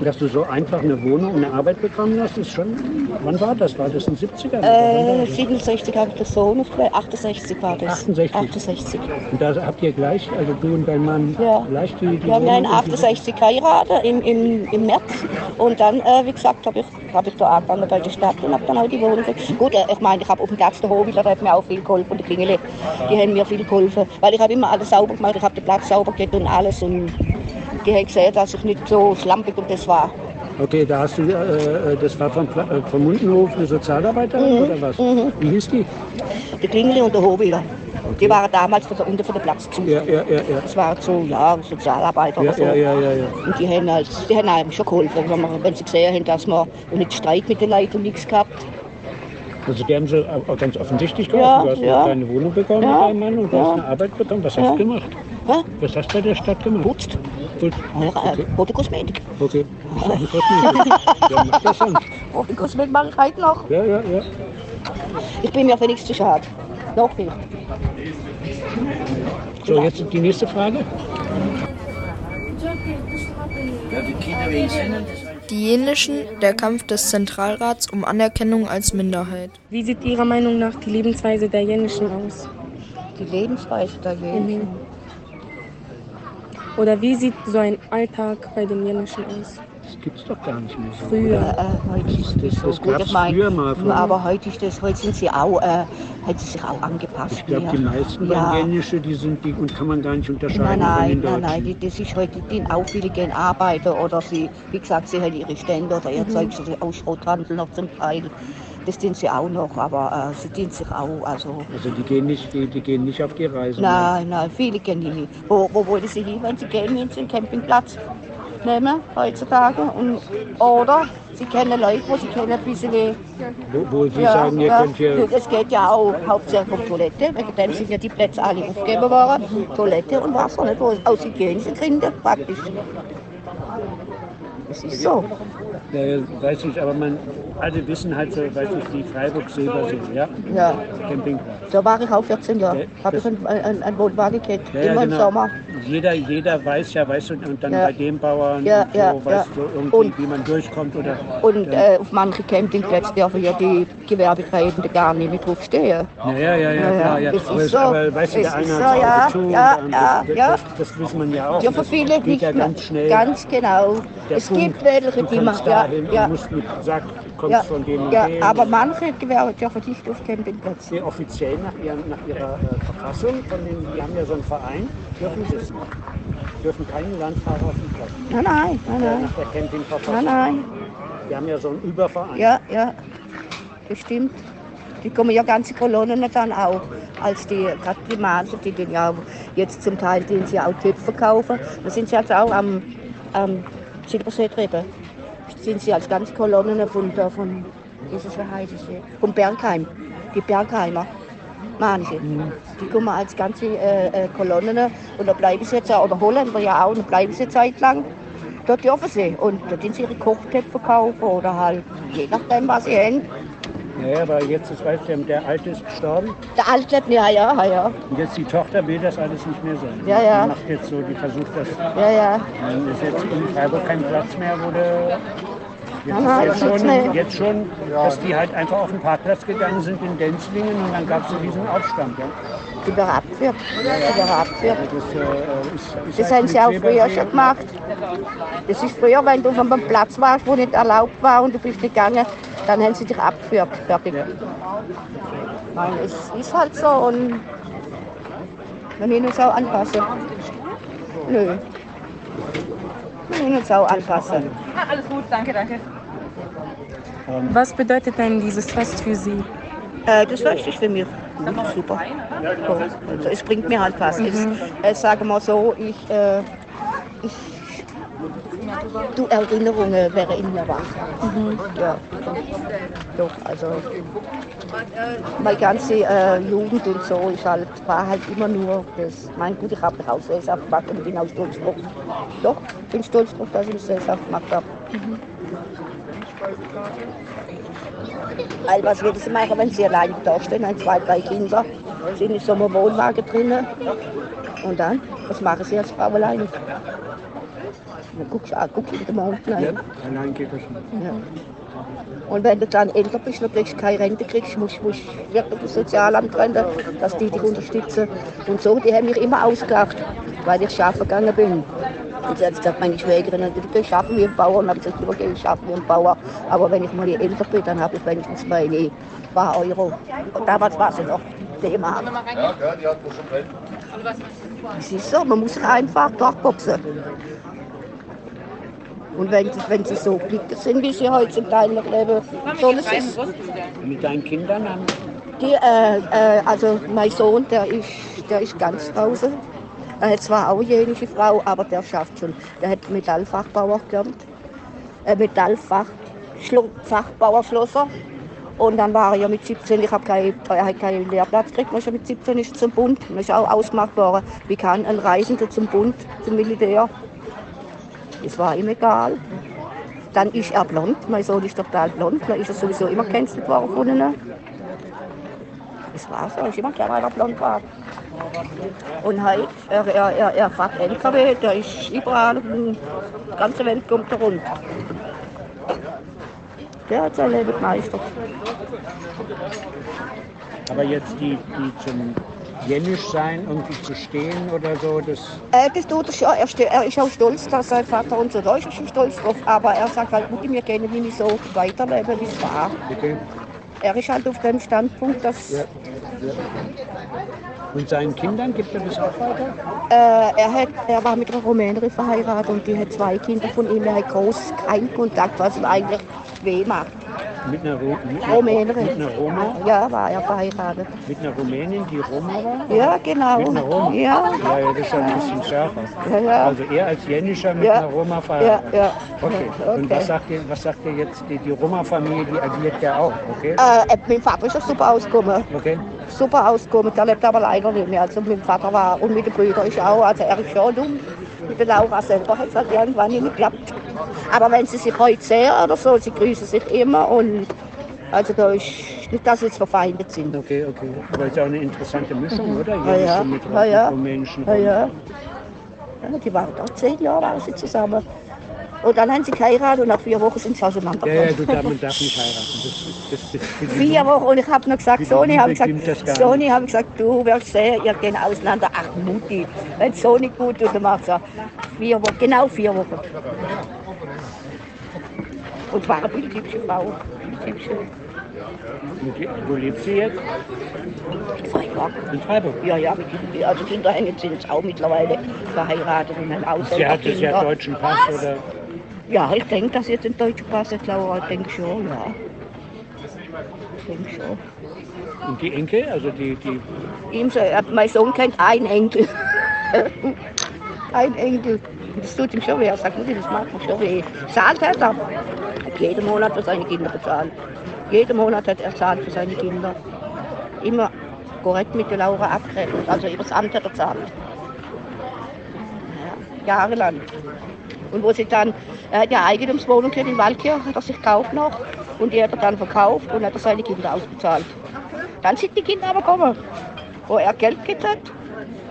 dass du so einfach eine Wohnung und eine Arbeit bekommen hast, ist schon. Wann war das? War das in den 70ern? oder wann war Äh, das? 67 habe ich den Sohn aufgehört, 68 war das. 68. 68. Und da habt ihr gleich, also du und dein Mann, Ja. gleich die, die Wir haben ja in Wohnung und die- 68 geheiratet im, im, im März. Und dann, äh, wie gesagt, habe ich, hab ich da angefangen bei der Stadt und habe dann auch die Wohnung. Gut, äh, ich meine, ich habe auf dem der Hobel, da hat mir auch viel geholfen. Und die Klingele, die haben mir viel geholfen. Weil ich habe immer alles sauber gemacht, ich habe den Platz sauber gemacht und alles. Und die haben gesehen, dass ich nicht so schlampig und das war. Okay, da hast du, äh, äh, das war vom, äh, vom Mundenhof eine Sozialarbeiterin oder was? Wie hieß die? Die Klingele und der Hobel, die waren damals von der, unten von der Platz zu. Ja, ja, ja, ja. Das waren so, ja, Sozialarbeiter Ja, oder so. ja, ja, ja, ja. Und die haben, als, die haben einem schon geholfen, wenn, wir, wenn sie gesehen haben, dass wir nicht Streit mit den Leuten und nichts gehabt. Also die haben so auch ganz offensichtlich Ja, geholfen. Du hast ja. eine kleine Wohnung bekommen Ja, mit deinem Mann und du ja. hast eine Arbeit bekommen. Was hast Ja. du gemacht? Hä? Was hast du bei der Stadt gemacht? Putzt. Gut. Ja, äh, rote Kosmetik. Okay. Das ein Kosmetik. Ja, das sonst. Rote Kosmetik mache ich heute noch. Ja, ja, ja. Ich bin mir für nichts zu schade. Noch nicht. So, jetzt die nächste Frage. Die Jenischen, der Kampf des Zentralrats um Anerkennung als Minderheit. Wie sieht Ihrer Meinung nach die Lebensweise der Jenischen aus? Die Lebensweise der Jänigen. Oder wie sieht so ein Alltag bei den Jenischen aus? Das gibt's doch gar nicht mehr so. Früher. Äh, heute ist das, Das- so das gut. Ich meine, früher mal, früher. aber heute ist das, heute sind sie auch, äh, hat sie sich auch angepasst. Ich glaube, mehr. die meisten ja. Italienische, die sind die und kann man gar nicht unterscheiden Nein, von nein, den nein, nein, die, das ist heute, die auch viele gehen arbeiten oder sie, wie gesagt, sie haben ihre Stände oder ihr Zeug, so auch Schrothandel noch zum Teil. Das tun sie auch noch, aber äh, sie dienen sich auch, also Also die gehen nicht, die, die gehen nicht auf die Reise. Nein, nein, viele gehen die nicht. Wo, wo wollen sie hin, wenn sie gehen, wenn sie einen Campingplatz nehmen heutzutage? Und, oder sie kennen Leute, wo sie kennen ein bisschen wie... Wo, wo sie sagen, ihr könnt hier. Es geht ja auch hauptsächlich um Toilette, wegen dem sind ja die Plätze alle aufgegeben worden. Toilette und Wasser, nicht? Wo, aus hygienischen Gründen praktisch. Es ist so. Ja, weiß ich, aber man, alle wissen halt so, weiß ich, die Freiburg-Silbersee, ja? Ja. Campingplatz. Da war ich auch 14 Jahre. Ja, Habe ich einen, einen, einen Wohnwagen gehabt. Ja, Immer im genau. Sommer. Jeder, jeder weiß ja, weißt du, und dann Ja. bei dem Bauern, Ja, und so, weißt du, irgendwie, Und- wie man durchkommt oder. Und äh, auf manchen Campingplätzen dürfen ja die Gewerbetreibenden gar nicht mit draufstehen. Ja, ja, ja, klar, ja, das ist Aber, so. aber weißt du, der eine ist hat so, ja, zu ja, ja, das, ja. Das, das wissen man ja auch. Ja, für Das viele geht nicht ja ganz schnell. Ganz genau. Der es Punkt, gibt welche, die machen. ja, du musst mit Sack, kommst ja, von dem und ja, dem. aber manche Gewerbe dürfen nicht auf Campingplätze. Die offiziell nach, ihrem, nach ihrer äh, Verfassung, von den, die haben ja so einen Verein, dürfen sie es nicht. Dürfen keine Landfahrer auf dem Platz. Nein, nein, nein, Äh, nein. nach der Campingverfassung. Nein, nein. Die haben ja so einen Überverein. Ja, ja. Das stimmt. Die kommen ja ganze Kolonnen dann auch. Als die, gerade die Maße, die den ja jetzt zum Teil, den sie auch Töpfe verkaufen, da sind sie jetzt auch am, am Silbersee drüben. Sind sie als ganze Kolonnen von, da von dieses, wie heißt es, hier? vom Bergheim. Die Bergheimer. Manche. Die kommen als ganze äh, äh, Kolonnen und da bleiben sie jetzt oder Holländer ja auch, und da bleiben sie eine Zeit lang. Dort dürfen sie. Und da sind sie ihre Kochtöpfe kaufen oder halt, je nachdem, was sie haben. Ja, aber jetzt ist, weißt du, der Alte ist gestorben Der Alte, ja, ja, ja. und jetzt die Tochter will das alles nicht mehr sein. Ja, ja. Die macht jetzt so, die versucht das. Ja, ja. Dann ist jetzt in Freiburg kein Platz mehr, wo der. Jetzt, das jetzt, schon, jetzt schon, dass die halt einfach auf den Parkplatz gegangen sind in Denzlingen und dann gab es so diesen Aufstand. Ja. Abgeführt. Die werden abgeführt. Das, äh, Das haben sie auch früher schon gemacht. Das ist früher, wenn du auf einem Platz warst, wo nicht erlaubt war und du bist gegangen, dann haben sie dich abgeführt. Fertig. Ja. Nein, es ist halt so und wir müssen uns auch anpassen. Nö. Wir müssen uns auch anpassen. Alles gut, danke, danke. Was bedeutet denn dieses Fest für Sie? Äh, das ist wichtig für mich. Mhm, super. So, also es bringt mir halt was. Es, äh, sagen wir so, ich, äh, ich du Erinnerungen wäre in mir wach. Ja. Doch, also meine ganze äh, Jugend und so ist halt, war halt immer nur das. Mein gut, ich habe Hausgesellschaft gemacht und bin auch stolz drauf. Doch, bin stolz drauf, dass ich eine Gesellschaft gemacht habe. Weil was würden sie machen, wenn sie allein da stehen, haben zwei, drei Kinder, sind in so einem Wohnwagen drinnen. Und dann, was machen sie als Frau alleine? Dann guckst du, ah, guckst du mal unten Ja, rein. allein geht das nicht. Ja. Und wenn du dann älter bist, dann kriegst du keine Rente, kriegst, musst du wirklich das Sozialamt rennen, dass die dich unterstützen. Und so, die haben mich immer ausgelacht, weil ich arbeiten gegangen bin. Und jetzt sagt meine Schwägerin, du gehst arbeiten wie ein Bauer. Und dann habe ich gesagt, ich gehe arbeiten wie ein Bauer. Aber wenn ich mal älter bin, dann habe ich wenigstens meine paar Euro. Und damals war es noch D-Mark. Es ist so, man muss einfach durchboxen. Und wenn sie, wenn sie so glücklich sind, wie sie Teil noch leben, soll es ist. Mit deinen Kindern haben Die, äh, äh, also mein Sohn, der ist, der ist ganz draußen. Er hat zwar auch eine jenische Frau, aber der schafft schon. Der hat Metallfachbauer gelernt. Äh, Metallfach, Fachbauerschlosser. Und dann war er ja mit 17, ich habe keinen, er hat keinen Lehrplatz gekriegt, er ist ja mit 17 ist zum Bund. Und ist auch ausgemacht worden, wie kann ein Reisender zum Bund, zum Militär. Das war ihm egal. Dann ist er blond, mein Sohn ist total blond, dann ist er sowieso immer gecancelt worden von ihnen. Das war so, ist immer klar, weil er blond war. Und heute, er, er, er, er fährt LKW, der ist überall, die ganze Welt kommt er rund. Der hat sein Leben gemeistert. aber jetzt die, die zum Jennisch sein, irgendwie zu stehen oder so, das Äh, das tut er schon. Er, er ist auch stolz, dass sein Vater und so, da ist stolz drauf. Aber er sagt halt, Mutti, wir können nicht so weiterleben, wie es war. bitte. Er ist halt auf dem Standpunkt, dass Ja. Und seinen Kindern gibt er das auch weiter? Äh, er, hat, er war mit einer Rumänerin verheiratet und die hat zwei Kinder von ihm. Er hat groß keinen Kontakt, was ihm eigentlich weh macht. Mit einer, Ru mit einer, Rumänerin. mit einer Roma? Ja, war er verheiratet. Mit einer Rumänin, die Roma war? Ja, genau. Mit einer Roma? Ja, Ja, ja, das ist ja ein bisschen schärfer. ja, ja. Also er als Jennischer mit Ja. einer Roma Ja, verheiratet. ja. Okay. Und Okay. was sagt ihr, was sagt ihr jetzt, die, die Roma-Familie, die agiert ja auch, okay? Äh, mein Vater ist ja super ausgekommen. Okay. Super ausgekommen. Der lebt aber leider nicht mehr. Also mein Vater war und mit den Brüdern ist auch. Also er ist schon dumm. Mit der Laura selber hat es halt irgendwann nicht geklappt. Aber wenn sie sich heute sehen oder so, sie grüßen sich immer und also da ist nicht, dass sie jetzt verfeindet sind. Okay, okay. Aber ist auch eine interessante Mischung, oder? Ja, ja. mit Ja, ja. Menschen. Ja, ja. ja die waren da zehn Jahre waren sie zusammen. Und dann haben sie geheiratet und nach vier Wochen sind sie auseinandergegangen. Ja, ja, du darf, man darf nicht heiraten. Das, das, das, Vier Wochen und ich habe noch gesagt, Die Soni, habe gesagt, Soni, habe gesagt, du wirst sehen, ihr geht auseinander. Ach Mutti, wenn es so nicht gut tut, dann macht er vier Wochen, genau vier Wochen. Und war eine bildhübsche Frau. Bildhübsche. Die- Wo lebt sie jetzt? Freiburg. In Freiburg. Ja, ja, Kindern. Also Kinder hängen sind jetzt auch mittlerweile verheiratet und haben Sie hat jetzt ja deutschen Pass, oder? Ja, ich denke, dass jetzt ein deutscher Pass Laura. Ich denke schon, ja. Ich denke schon. Und die Enkel, also die, die Ihm mein Sohn kennt einen Enkel. (laughs) Ein Enkel. Das tut ihm schon weh. Er sagt, das macht mir schon weh. Zahlt hat er. Hat jeden Monat für seine Kinder bezahlt. Jeden Monat hat er zahlt für seine Kinder. Immer korrekt mit der Laura abgerechnet. Also über das Amt hat er zahlt. Ja, jahrelang. Und wo sie dann, er hat ja Eigentumswohnung hier in Waldkirch, hat er sich gekauft noch. Und die hat er dann verkauft und hat er seine Kinder ausbezahlt. Dann sind die Kinder aber gekommen, wo er Geld gekriegt hat.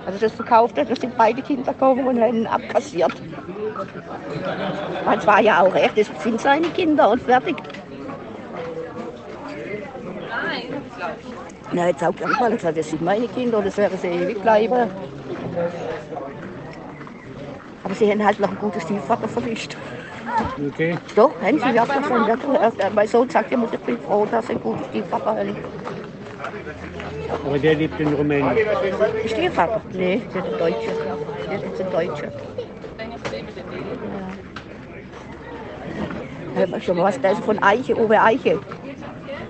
Also das verkauft hat, da sind beide Kinder gekommen und haben ihn abkassiert. Das war ja auch recht, das sind seine Kinder und fertig. Na, jetzt auch gesagt, das sind meine Kinder und das werden sie ewig bleiben. Aber sie haben halt noch einen guten Stiefvater verwischt. okay. Doch, haben sie ja schon. Ja, mein Sohn sagt immer, ich bin froh, dass sie einen guten Stiefvater haben. Aber der lebt in Rumänien. Stiefvater? Nee, das ist ein Deutscher. Das ist ein Deutscher. Hört man schon mal was, der ist von Eiche, Uwe Eiche.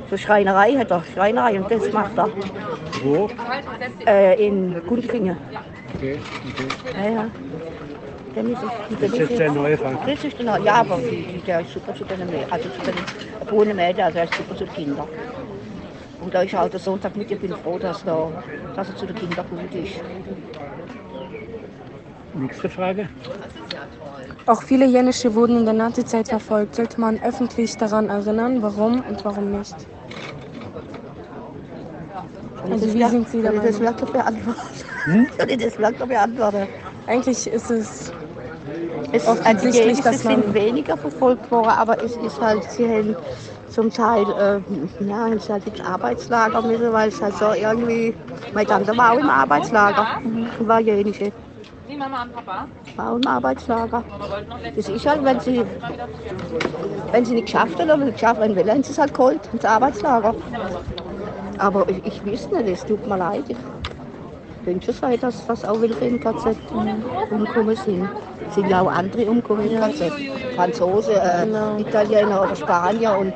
So Schreinerei hat er, Schreinerei und das macht er. Wo? Äh, in Gundlingen. Okay, okay. Ja, ja. Der ist, Das ist jetzt der neue Frank. Das ist der neue, ja, aber der ist super zu den also zu den Mädchen, also er ist super zu den Kindern. Und da ist auch der Sonntag mit, ich bin froh, dass, da, dass er zu den Kindern gut ist. Nächste Frage. Auch viele Jenische wurden in der Nazizeit verfolgt. Sollte man öffentlich daran erinnern, warum und warum nicht? Also wie sind Sie Soll dabei? ich das wirklich beantworten? Soll ich das wirklich beantworten? Eigentlich ist es Es, dass man- sind weniger verfolgt worden, aber es ist halt, sie haben zum Teil, äh, ja, haben sie halt ins Arbeitslager müssen, weil es halt so irgendwie, meine Tante war auch im Arbeitslager, die war jenische. War auch im Arbeitslager. Das ist halt, wenn sie, wenn sie nicht geschafft haben oder nicht geschafft haben, haben sie es halt geholt ins Arbeitslager. Aber ich, ich weiß nicht, es tut mir leid. Ich könnte schon sein, dass, dass auch welche im KZ umgekommen sind. Es sind ja auch andere umgekommen im KZ. Franzosen, äh, Genau. Italiener oder Spanier und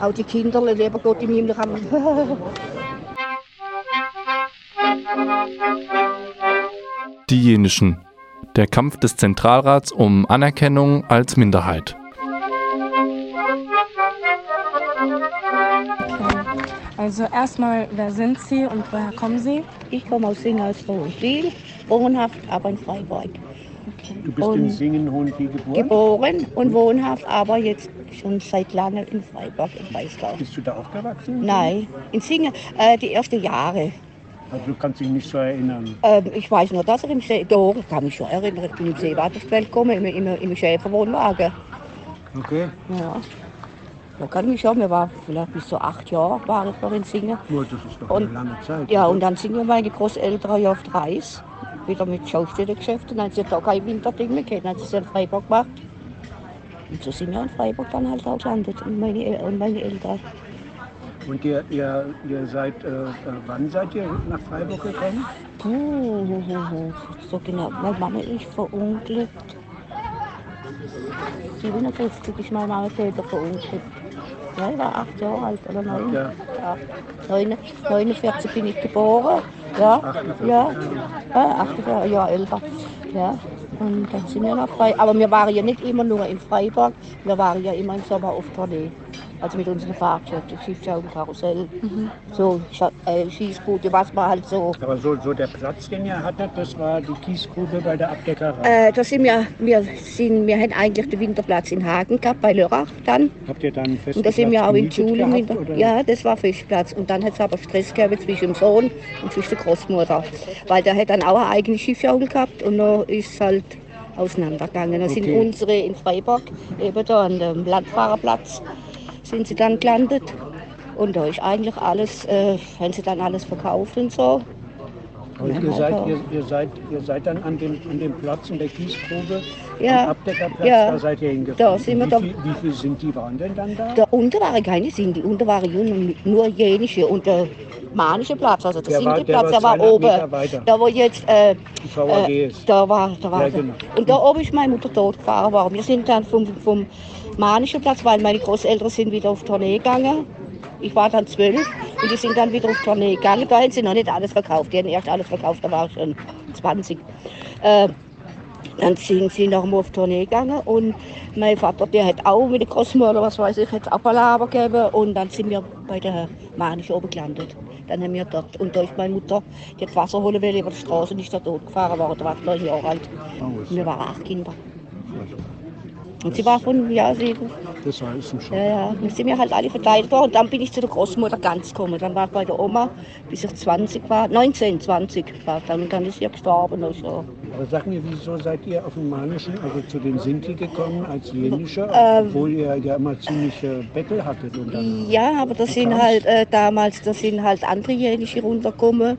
auch die Kinder, lieber Gott im Himmel, haben Die Jenischen. Der Kampf des Zentralrats um Anerkennung als Minderheit. Also erstmal, wer sind Sie und woher kommen Sie? Ich komme aus Singersdorf und Biel, wohnhaft, aber in Freiburg. Du bist in Singen Hohenvieh geboren. Geboren und wohnhaft, aber jetzt schon seit langem in Freiburg, im Breisgau. Bist du da aufgewachsen? Nein, in Singen, äh, die ersten Jahre. Also du kannst dich nicht so erinnern. Ähm, ich weiß nur, dass er im See, doch, ich kann mich schon erinnern, ich bin im Seewartefeld gekommen, im, im, im Schäferwohnwagen. Okay. Ja. Da kann ich mich schon, wir waren vielleicht bis zu acht Jahre, war ich noch in Singen. Nur das ist doch Und- eine lange Zeit. Ja, oder? und dann sind wir meine Großeltern ja auf die Reise, wieder mit Schaustellergeschäften, dann haben sie da kein Winterding mehr gehabt, dann haben sie es in Freiburg gemacht. Und so sind wir in Freiburg dann halt auch gelandet und meine, und meine Eltern. Und ihr, ihr, ihr seid, äh, äh, wann seid ihr nach Freiburg gekommen? Puh, so genau, meine Mama ist verunglückt. 57 ist meine Mama später verunglückt. Ich war acht Jahre alt oder neun. Ja. Ja. Neun- 49 bin ich geboren. Ja, 48 ja. ja 48 Jahre älter. Ja. Und dann sind wir nach Freiburg. Aber wir waren ja nicht immer nur in Freiburg, wir waren ja immer im Sommer auf Tournee. Also mit unseren Fahrgeschäften, Schiffschau und Karussell. So Scha äh, Schießbude, was man halt so. Aber so, so der Platz, den ihr hattet, das war die Kiesgrube bei der Abdeckerei. Äh, da sind wir, wir, sind, wir haben eigentlich den Winterplatz in Hagen gehabt, bei Lörrach dann. Habt ihr dann festen Und da sind wir auch in Schule im gehabt, Winter. oder? Ja, das war Fischplatz. Und dann hat es aber Stress gegeben zwischen dem Sohn und zwischen der Großmutter. Weil der hat dann auch eine eigene Schiffjaul gehabt und dann ist es halt auseinandergegangen. Da sind Okay. unsere in Freiburg, eben da an dem Landfahrerplatz, sind sie dann gelandet. Und da ist eigentlich alles, äh, haben sie dann alles verkauft und so. Und ihr seid, aber- ihr, ihr, seid, ihr seid dann an dem, an dem Platz in der Kiesgrube, Ja, am Abdeckerplatz, ja. da seid ihr hingefahren. Da sind wir wie, da- viel, wie viel sind die waren denn dann da? Da unten waren keine Sinti, unten waren nur jenische. Und der manische Platz, also der, Sinti-Platz, der der war war 200 oben. Da wo jetzt, äh, Die äh, da war, da war Ja, genau. Und da oben ist meine Mutter tot gefahren worden. Wir sind dann vom, vom manischen Platz, weil meine Großeltern sind wieder auf Tournee gegangen. Ich war dann zwölf und die sind dann wieder auf Tournee gegangen. Da haben sie noch nicht alles verkauft. Die haben erst alles verkauft, da war ich schon 20. Äh, dann sind sie noch mal auf Tournee gegangen und mein Vater, der hat auch mit der Großmutter, was weiß ich, hat auch Palaver gegeben und dann sind wir bei der Manisch oben gelandet. Dann haben wir dort, und ist meine Mutter, die hat Wasser holen wollen über die Straße da tot gefahren worden, da war ich neun Jahre alt. Wir waren acht Kinder. Und sie war von, ja, sie, Das war ein Schock. ja, ja, dann sind wir halt alle verteilt worden und dann bin ich zu der Großmutter ganz gekommen. Dann war ich bei der Oma, bis ich 20 war, 19, 20 war dann und dann ist sie gestorben. Also. Aber sag mir, wieso seid ihr auf dem Manischen, also zu den Sinti gekommen als Jenische, Ähm. obwohl ihr ja immer ziemliche Bettel hattet? Und Ja, aber da sind halt äh, damals, da sind halt andere Jänische runtergekommen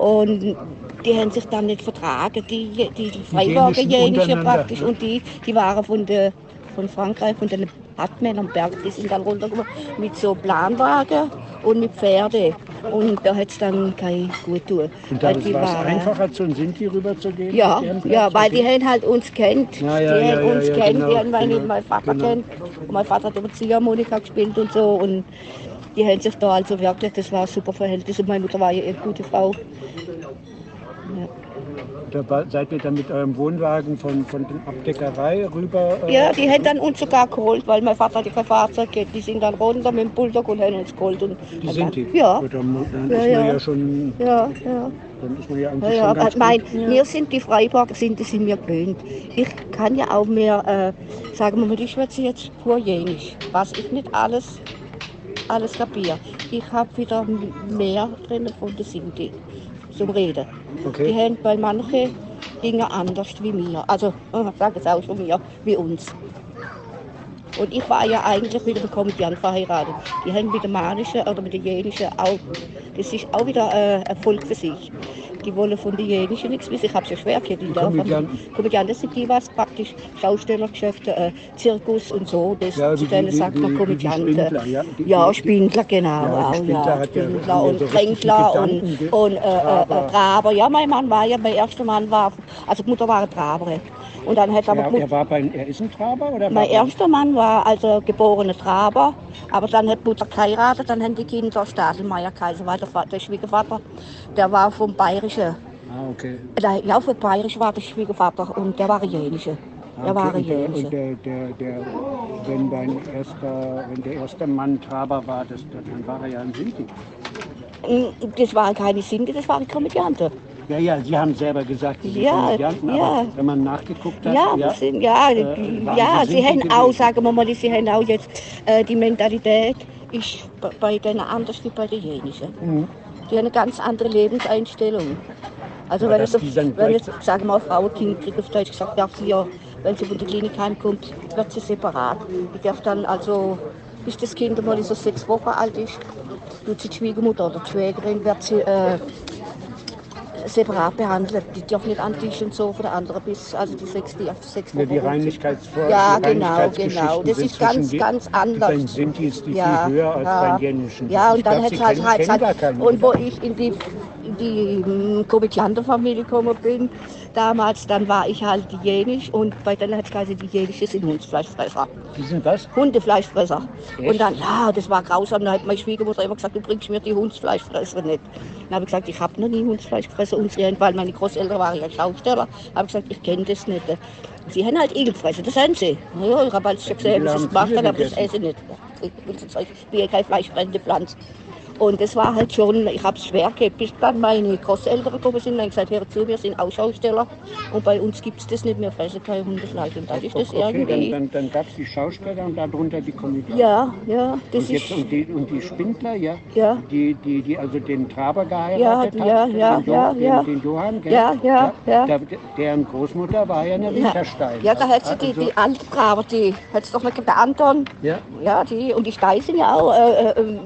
und die haben sich dann nicht vertragen, die, die, die Freiburger Jenischen Jänische untereinander, praktisch und die, die waren von der von Frankreich, von den Hartmännern am Berg, die sind dann runtergekommen mit so Planwagen und mit Pferde und da hat es dann kein gut tun. und weil da die war es einfacher, zu den Sinti rüberzugehen? ja, ja, weil die haben halt uns kennt. Ja, ja, die ja, haben ja, uns kennt, genau, die haben genau, mein Vater genau. kennt. Und mein Vater hat über Ziehharmonika gespielt und so. Und die haben sich da also wirklich, das war ein super Verhältnis. Und meine Mutter war ja eine gute Frau. Da war- seid ihr dann mit eurem Wohnwagen von, von der Abdeckerei rüber? äh, Ja, die haben dann uns sogar geholt, weil mein Vater hatte kein Fahrzeug gehabt. Die sind dann runter mit dem Bulldog und haben uns geholt. Und Die sind dann, die? Ja, mu- dann Ja, ist man ja. ja schon, ja, ja. dann ist man ja Ja, eigentlich ja, schon ganz aber mein, wir sind die Freiburger, sind, die sind mir gewöhnt. Ich kann ja auch mehr, äh, sagen wir mal, ich schwätze jetzt jenisch, was ich nicht alles, alles kapiere. Ich habe wieder mehr drin von der Sinti zum Reden. Die Okay. haben bei manchen Dingen anders wie mir. Also, ich sage es auch schon mir, wie uns. Und ich war ja eigentlich mit einem Komödiant verheiratet. Die haben mit der Manischen oder mit der Jenischen auch, das ist auch wieder äh, Erfolg für sich. Die wollen von der Jenischen nichts wissen. Ich habe es ja schwer gehabt. in Dörfern. Komödianten? Das sind die, was praktisch Schaustellergeschäfte, äh, Zirkus und so. Das, Ja, die- sagt wie- man die Komödianten. Spindler, ja. Die- ja, die- Spindler, genau. Ja, die Spindler Spindler und Kränkler und, ge- und äh, äh, Traber. äh, Traber. Ja, mein Mann war ja, mein erster Mann war, also die Mutter war ein Traber. Und dann hat aber Ja, er, war bei, er ist ein Traber? Oder mein war er- erster Mann war also geborener Traber, aber dann hat Mutter geheiratet, dann haben die Kinder Stadelmeier geheißen, weil der, der Schwiegervater, der war vom Bayerischen. Ah, okay. Der, ja, vom Bayerisch war der Schwiegervater und der war Jänische. Ah, Der war okay. Und der, und der, der, der, wenn, dein erster, wenn der erste Mann Traber war, das, dann war er ja ein Sinti. Mm, Das waren keine Sinti, das waren Komödianten. Ja, ja, Sie haben selber gesagt, Sie sind Ja, Komödianten, ja. wenn man nachgeguckt hat, Ja, ja, sind, ja, äh, ja, sie sie haben auch, sagen wir mal, sie haben auch jetzt äh, die Mentalität ist bei- denen anders wie bei den Jenischen. Mhm. Die haben eine ganz andere Lebenseinstellung. Also Aber wenn es, wenn jetzt, gleich- sagen wir mal, Frau ein Kind kriegt, auf Deutsch gesagt, darf sie ja, wenn sie von der Klinik heimkommt, wird sie separat. Die darf dann also, bis das Kind mal so sechs Wochen alt ist, tut sie die Schwiegermutter oder die Schwägerin, wird sie äh, separat behandelt. Die darf nicht an Tisch und so von der anderen bis, also die sechs, die sechs Ja, die. Reinlichkeitsvor Ja, genau, genau. Das ist ganz, ganz Beim anders. Sinti ist die Ja, viel höher als ja. beim Jenischen. Ja, und dann Sie es halt, halt, und wo ich in die, in die hm, Komödiantenfamilie gekommen bin, damals, dann war ich halt Jenisch und bei denen hat es geheißen, die Jenische sind Hundsfleischfresser. Die sind was? Hundefleischfresser. Echt? Und dann, ja, das war grausam. Dann hat meine Schwiegermutter immer gesagt, du bringst mir die Hundsfleischfresser nicht. Dann habe ich gesagt, ich habe noch nie Hundsfleischfresser unsere, weil meine Großeltern waren ja Schausteller. habe ich gesagt, ich kenne das nicht. Sie haben halt Igelfresser, das haben sie. Ja, ich habe halt schon gesehen, wie sie es haben gemacht haben, aber das esse ich nicht. Ich will ich ja keine fleischbrennende Pflanze. Und das war halt schon, ich habe es schwer gehabt, bis dann meine Großeltern gekommen sind und haben gesagt, hör zu, wir sind auch Schausteller und bei uns gibt es das nicht, wir fressen kein Hundefleisch. Und dann ist das okay, irgendwie... dann, dann, dann gab es die Schausteller und darunter die Komödie. ja, ja, das Und, jetzt, ist... und, die, und die Spindler, ja, Ja. die, die, die also den Traber geheiratet Ja, hat, ja, ja, den, Jo- ja, den, ja. den Johann, gell? Ja, ja, ja. Der, deren Großmutter war ja eine Ja, Ritterstein. ja da hat sie die, Also- die andere Braver, die hat es doch der Anton, Ja, ja, die, und die Steine sind ja auch, äh, äh, äh,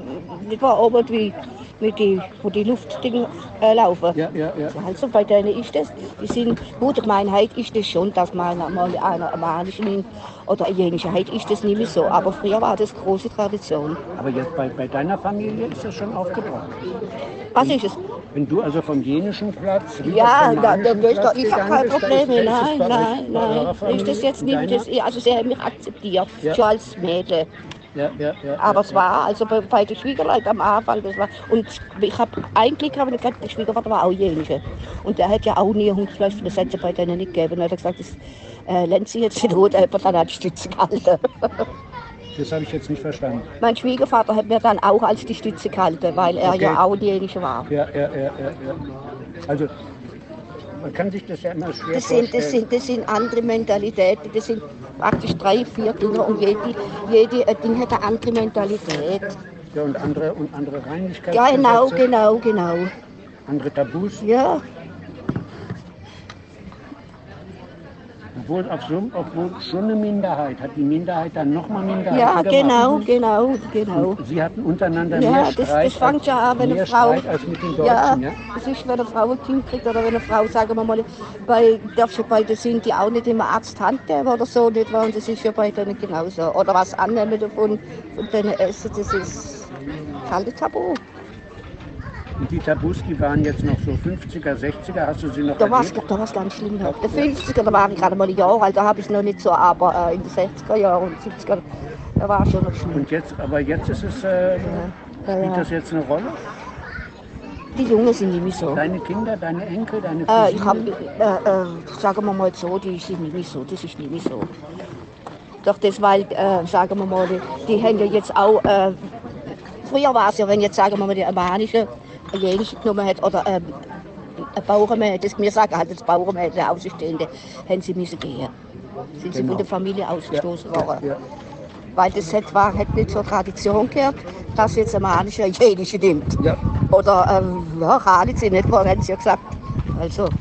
nicht wahr, oben wie, mit die, wo die Luftdinge äh, laufen. ja, ja, ja. Also bei denen ist das, die sind, gut, ich meine, heute ist das schon, dass man mal einer nimmt oder jenische, heute ist das nicht mehr so, aber früher war das große Tradition. Aber jetzt bei, bei deiner Familie ist das schon aufgebraucht. Was ist es? Wenn du also vom jenischen Platz Ja, da, da, da, ich habe da ist nein, nein, eurer nein. Ist das jetzt nicht, das, also sie haben mich akzeptiert, Ja. schon als Mädel. Ja, ja, ja, Aber ja, es war also bei, bei den Schwiegerleuten am Anfang, das war, und ich habe einen Glück gehabt, der Schwiegervater war auch jenische. Und der hat ja auch nie Hundfleisch, das hat es bei denen nicht gegeben. Und er hat gesagt, das äh, lernt sie jetzt in Hut, aber dann hat die Stütze gehalten. (laughs) Das habe ich jetzt nicht verstanden. mein Schwiegervater hat mir dann auch als die Stütze gehalten, weil er Okay. ja auch jenische war. Ja, ja, ja, ja, ja. Also, man kann sich das ja immer schwer Das sind, das, sind, das sind andere Mentalitäten, das sind praktisch drei, vier Dinge und jede, jede äh, Ding hat eine andere Mentalität. Ja, und andere, und andere Reinlichkeiten. Ja, genau, genau, genau. Andere Tabus. Ja, Obwohl, auf so, obwohl schon eine Minderheit hat die Minderheit dann nochmal Minderheit. ja gemacht. genau, genau, genau. Sie hatten untereinander Ja, mehr das- Streit, das fängt ja an, wenn eine Frau- als mit den Deutschen. Ja, Ja, es ist, wenn eine Frau ein Kind kriegt oder wenn eine Frau, sagen wir mal, bei, bei denen sind die auch nicht immer Arzt Hand geben oder so, nicht wahr? Und das ist ja bei denen genauso. Oder was annehmen davon, von denen essen, das ist kalte Tabu. Und die Tabus, die waren jetzt noch so 50er, 60er. Hast du sie noch Da war es da war's ganz schlimm. noch. Der 50er, da war ich gerade mal ein Jahr alt, da habe ich es noch nicht so, aber äh, in den 60er Jahren und 70er, da war es schon noch schlimm. Und jetzt, aber jetzt ist es, äh, Ja, spielt ja. das jetzt eine Rolle? Die Jungen sind nicht mehr so. Deine Kinder, deine Enkel, deine Äh, ich habe, äh, äh, sagen wir mal so, die sind nicht mehr so, das ist nicht mehr so. Doch das, weil, äh, sagen wir mal, die, die haben ja jetzt auch, früher war es ja, wenn jetzt, sagen wir mal, die albanische, jenische genommen hat, oder ähm, ein Bauernmädchen, das wir sagen halt das Bauernmädchen, der Außenstehende, haben sie müssen gehen. Sind sie Genau. von der Familie ausgestoßen ja, worden. ja. Weil das hat, war, hat nicht zur Tradition gehört, dass jetzt ein albanische jenische nimmt. Ja. Oder ähm, ja, Ralitz nicht, haben sie ja gesagt. Also,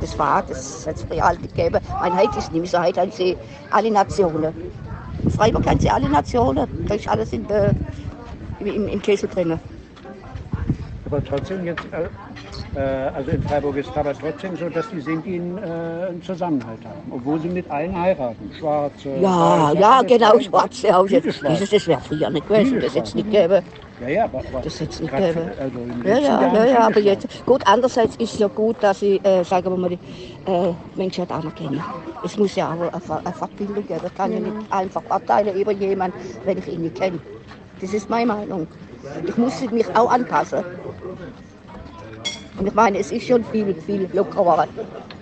das war, das hat es nicht gegeben. Mein heute ist nicht mehr so, heute haben sie alle Nationen. Freiburg haben sie alle Nationen, da ist alles in, äh, im, im Kessel drin. Aber trotzdem jetzt, äh, äh, also in Freiburg ist es aber trotzdem so, dass die Sinti äh, einen Zusammenhalt haben. Obwohl sie mit allen heiraten. Schwarze. Ja, Weiße, ja, genau, schwarze. Viele Das, Schwarze. das wäre früher nicht gewesen, das es nicht gegeben. Ja, ja, aber, aber Das es nicht für- Also Ja, ja, ja, ja, aber jetzt, gut, andererseits ist es ja gut, dass ich, äh, sagen wir mal, die äh, Menschen halt anerkennen. Es muss ja auch eine, Ver- eine Verbindung geben. Ich kann ja nicht einfach urteilen über jemanden, wenn ich ihn nicht kenne. Das ist meine Meinung. Ich muss mich auch anpassen. Und ich meine, es ist schon viel, viel lockerer.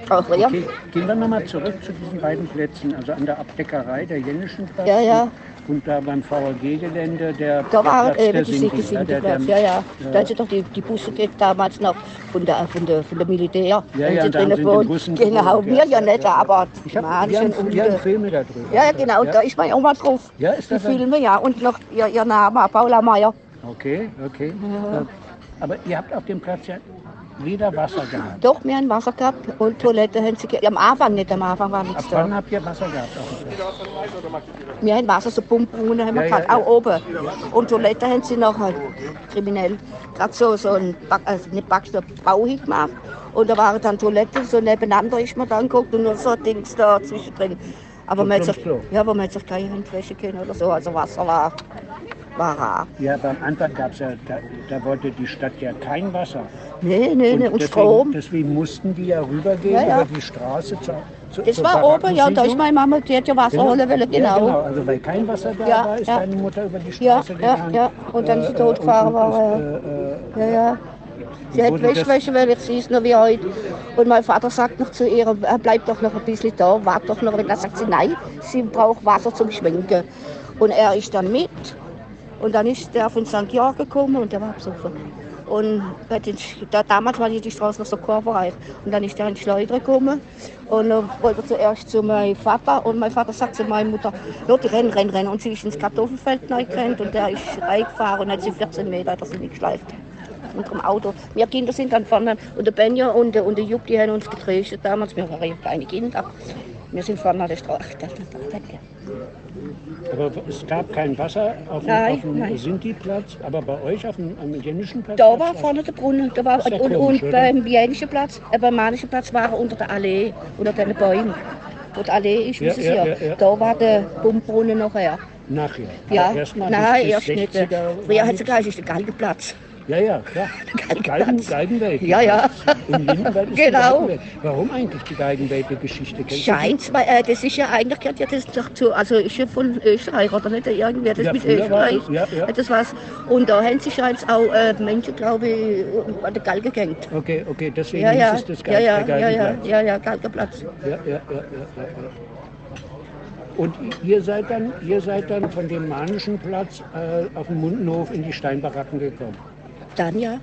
Auch früher. Okay, gehen wir nochmal zurück zu diesen beiden Plätzen, also an der Abdeckerei der Jennischen Platz Ja, ja. und da beim VAG-Gelände der, Da war Platz eben der die Sinti. Sinti der- der- ja, ja. Da hat sie doch die, die Busse damals noch von der, von der, von der Militär. Ja, ja, da wohnen. Bussen Genau, wir ja, ja ja, nicht, ja. aber die Ich habe Manischen haben, und... wir haben äh, Filme darüber. Ja, ja, genau, da ist meine Oma drauf. Ja, ist Die das ein- Filme, ja. Und noch ihr, ihr Name, Paula Meyer. Okay, okay. Ja. Aber ihr habt auf dem Platz ja weder Wasser gehabt. Doch, wir haben Wasser gehabt und Toilette haben sie gehabt. Am Anfang nicht, am Anfang war Ab nichts wann da. habt ihr Wasser gehabt? Wir haben Wasser so pumpen und haben wir Ja, ja, gehabt, auch ja. oben. Und Toilette haben sie noch halt kriminell. Gerade so, so ein Back, also nicht Backstoff, Bau gemacht. Und da waren dann Toiletten, so nebeneinander ist man dann geguckt und nur so Dings da zwischendrin. Aber man hat sich, ja, aber man hat sich keine Handwäsche können oder so. Also Wasser war, war. Ja, aber am Anfang gab es ja, da, da wollte die Stadt ja kein Wasser. Nee, nee, nee. Und deswegen, Strom. deswegen mussten die ja rübergehen Ja, ja. über die Straße zur, zu, Das war oben, ja, da ist meine Mama, die hat ja Wasser holen wollen, Ja, genau. genau. Also weil kein Wasser da Ja, war, ist ja. deine Mutter über die Ja, Straße ja, gegangen. ja. Und dann ist sie Äh, und- und worden, ist, äh, äh, Ja, ja. Sie hat Wäschwäsche, weil ich sie ist noch wie heute. Und mein Vater sagt noch zu ihr, äh, bleib doch noch ein bisschen da, wart doch noch. Und dann sagt sie, nein, sie braucht Wasser zum Schwenken. Und er ist dann mit. Und dann ist der von St. Georg gekommen und der war besoffen. Und bei den, da, damals war die Straße noch so kurvenreich. Und dann ist der in die Schleudern gekommen und dann wollte er zuerst zu meinem Vater. Und mein Vater sagt zu meiner Mutter, Lotti, renn, renn, renn. Und sie ist ins Kartoffelfeld reingerannt und der ist reingefahren und hat sie 14 Meter er sie nicht geschleift. Unserem Auto. Wir Kinder sind dann vorne und der Benja und der, und der Jupp, die haben uns getröstet damals. Wir waren ja kleine Kinder. Wir sind vorne an der Straße. Aber es gab kein Wasser auf dem, Nein, auf dem nein. Sinti-Platz, aber bei euch auf dem, am Jenischen Platz? Da war vorne der Brunnen. Da war, und, komisch, und beim Jenischen Platz, äh, beim Manischen Platz war er unter der Allee, unter den Bäumen. Wo die Allee ist, Ja, wissen Sie ja, ja. ja. Da war der Pumpbrunnen nachher. Nachher. Ja, erst nein, erst nicht. 60er Früher hat es geheißen, der Galgenplatz. Ja, ja, klar. (laughs) Geigen. Geigenwelt. Ja, ja. In ist Genau. die. Warum eigentlich die Geigenwelt-Geschichte? Scheint, weil äh, das ist ja eigentlich gehört ja das doch zu, also ist ja von Österreich oder nicht irgendwer, das Ja, mit war Österreich. das, ja, ja. Das war's. Und da haben sich scheint auch äh, Menschen, glaube ich, an der Galge gehängt. Okay, okay, deswegen Ja, ja, es das ja, Geig ja, ja, ja, Geigenplatz. ja, ja, Galgenplatz. Ja, ja, ja, ja, ja, ja. Und ihr seid dann, ihr seid dann von dem Manischen Platz äh, auf dem Mundenhof in die Steinbaracken gekommen. Dann ja.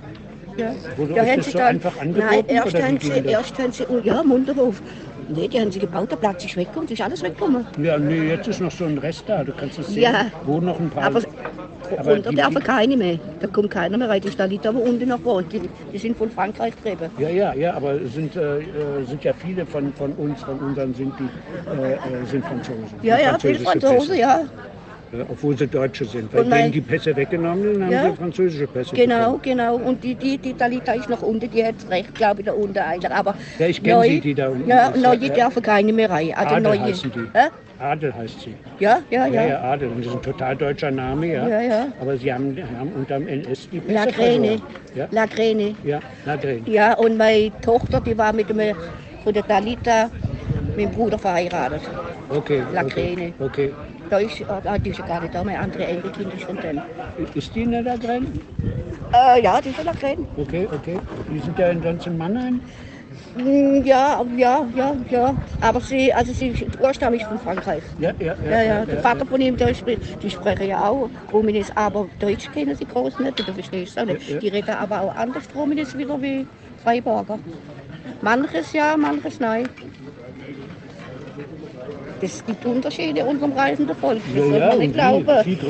ja. Wurde Da haben das sie so dann, Nein, erst haben sie, das? erst haben sie, oh, ja, Munderhof. Nee, die haben sie gebaut, der Platz ist weggekommen, ist alles weggekommen. Ja, nee, jetzt ist noch so ein Rest da, du kannst es sehen. Ja. Wo noch ein paar. Aber, Aber unter die- darf er keine mehr. Da kommt keiner mehr rein. Die Stalit aber unten noch wohnt. Die, die sind von Frankreich getrieben. Ja, ja, ja, aber es sind, äh, äh, sind ja viele von, von uns, von unseren sind die äh, äh, sind Franzosen. Ja, ja, viele Franzosen, ja. Obwohl sie Deutsche sind. Weil mein- denen die Pässe weggenommen sind, haben Ja. sie französische Pässe Genau, bekommen. genau. Und die, die, die Talita ist noch unten, die hat recht, glaube ich, da unten eigentlich. Aber Ja, ich kenn neue- sie, die da unten Ja, ist, neue ja. dürfen keine mehr rein. Also Adel neue. heißen die. Hä? Adel heißt sie. Ja, ja, Ja, ja. Adel. Und das ist ein total deutscher Name, ja. Ja, ja. Aber sie haben, haben unterm NS die Pässe La Grene. verloren. Ja, La Grene. ja, La Grene. Ja, und meine Tochter, die war mit dem, von der Talita mit dem Bruder verheiratet. Okay. La okay. Okay. Da ist, ah, die ist ja gar nicht da, meine andere Enkelkind ist von dem. Ist die in der La Grene? Äh, ja, die ist La Grene. Okay, okay. Die sind ja in in Mannheim. Hm, Ja, ja, ja, ja. Aber sie, also sie ist ursprünglich von Frankreich. Ja, ja, Ja, ja, der Vater von ihm, der spricht, die sprechen ja auch Ruminis, aber Deutsch kennen sie groß nicht, du verstehst auch nicht. Ja, ja. Die reden aber auch anders Ruminis wieder wie Freiburger. Manches ja, manches nein. Das gibt Unterschiede unserem reisenden Volk. Das Ja, ja, man nicht glauben.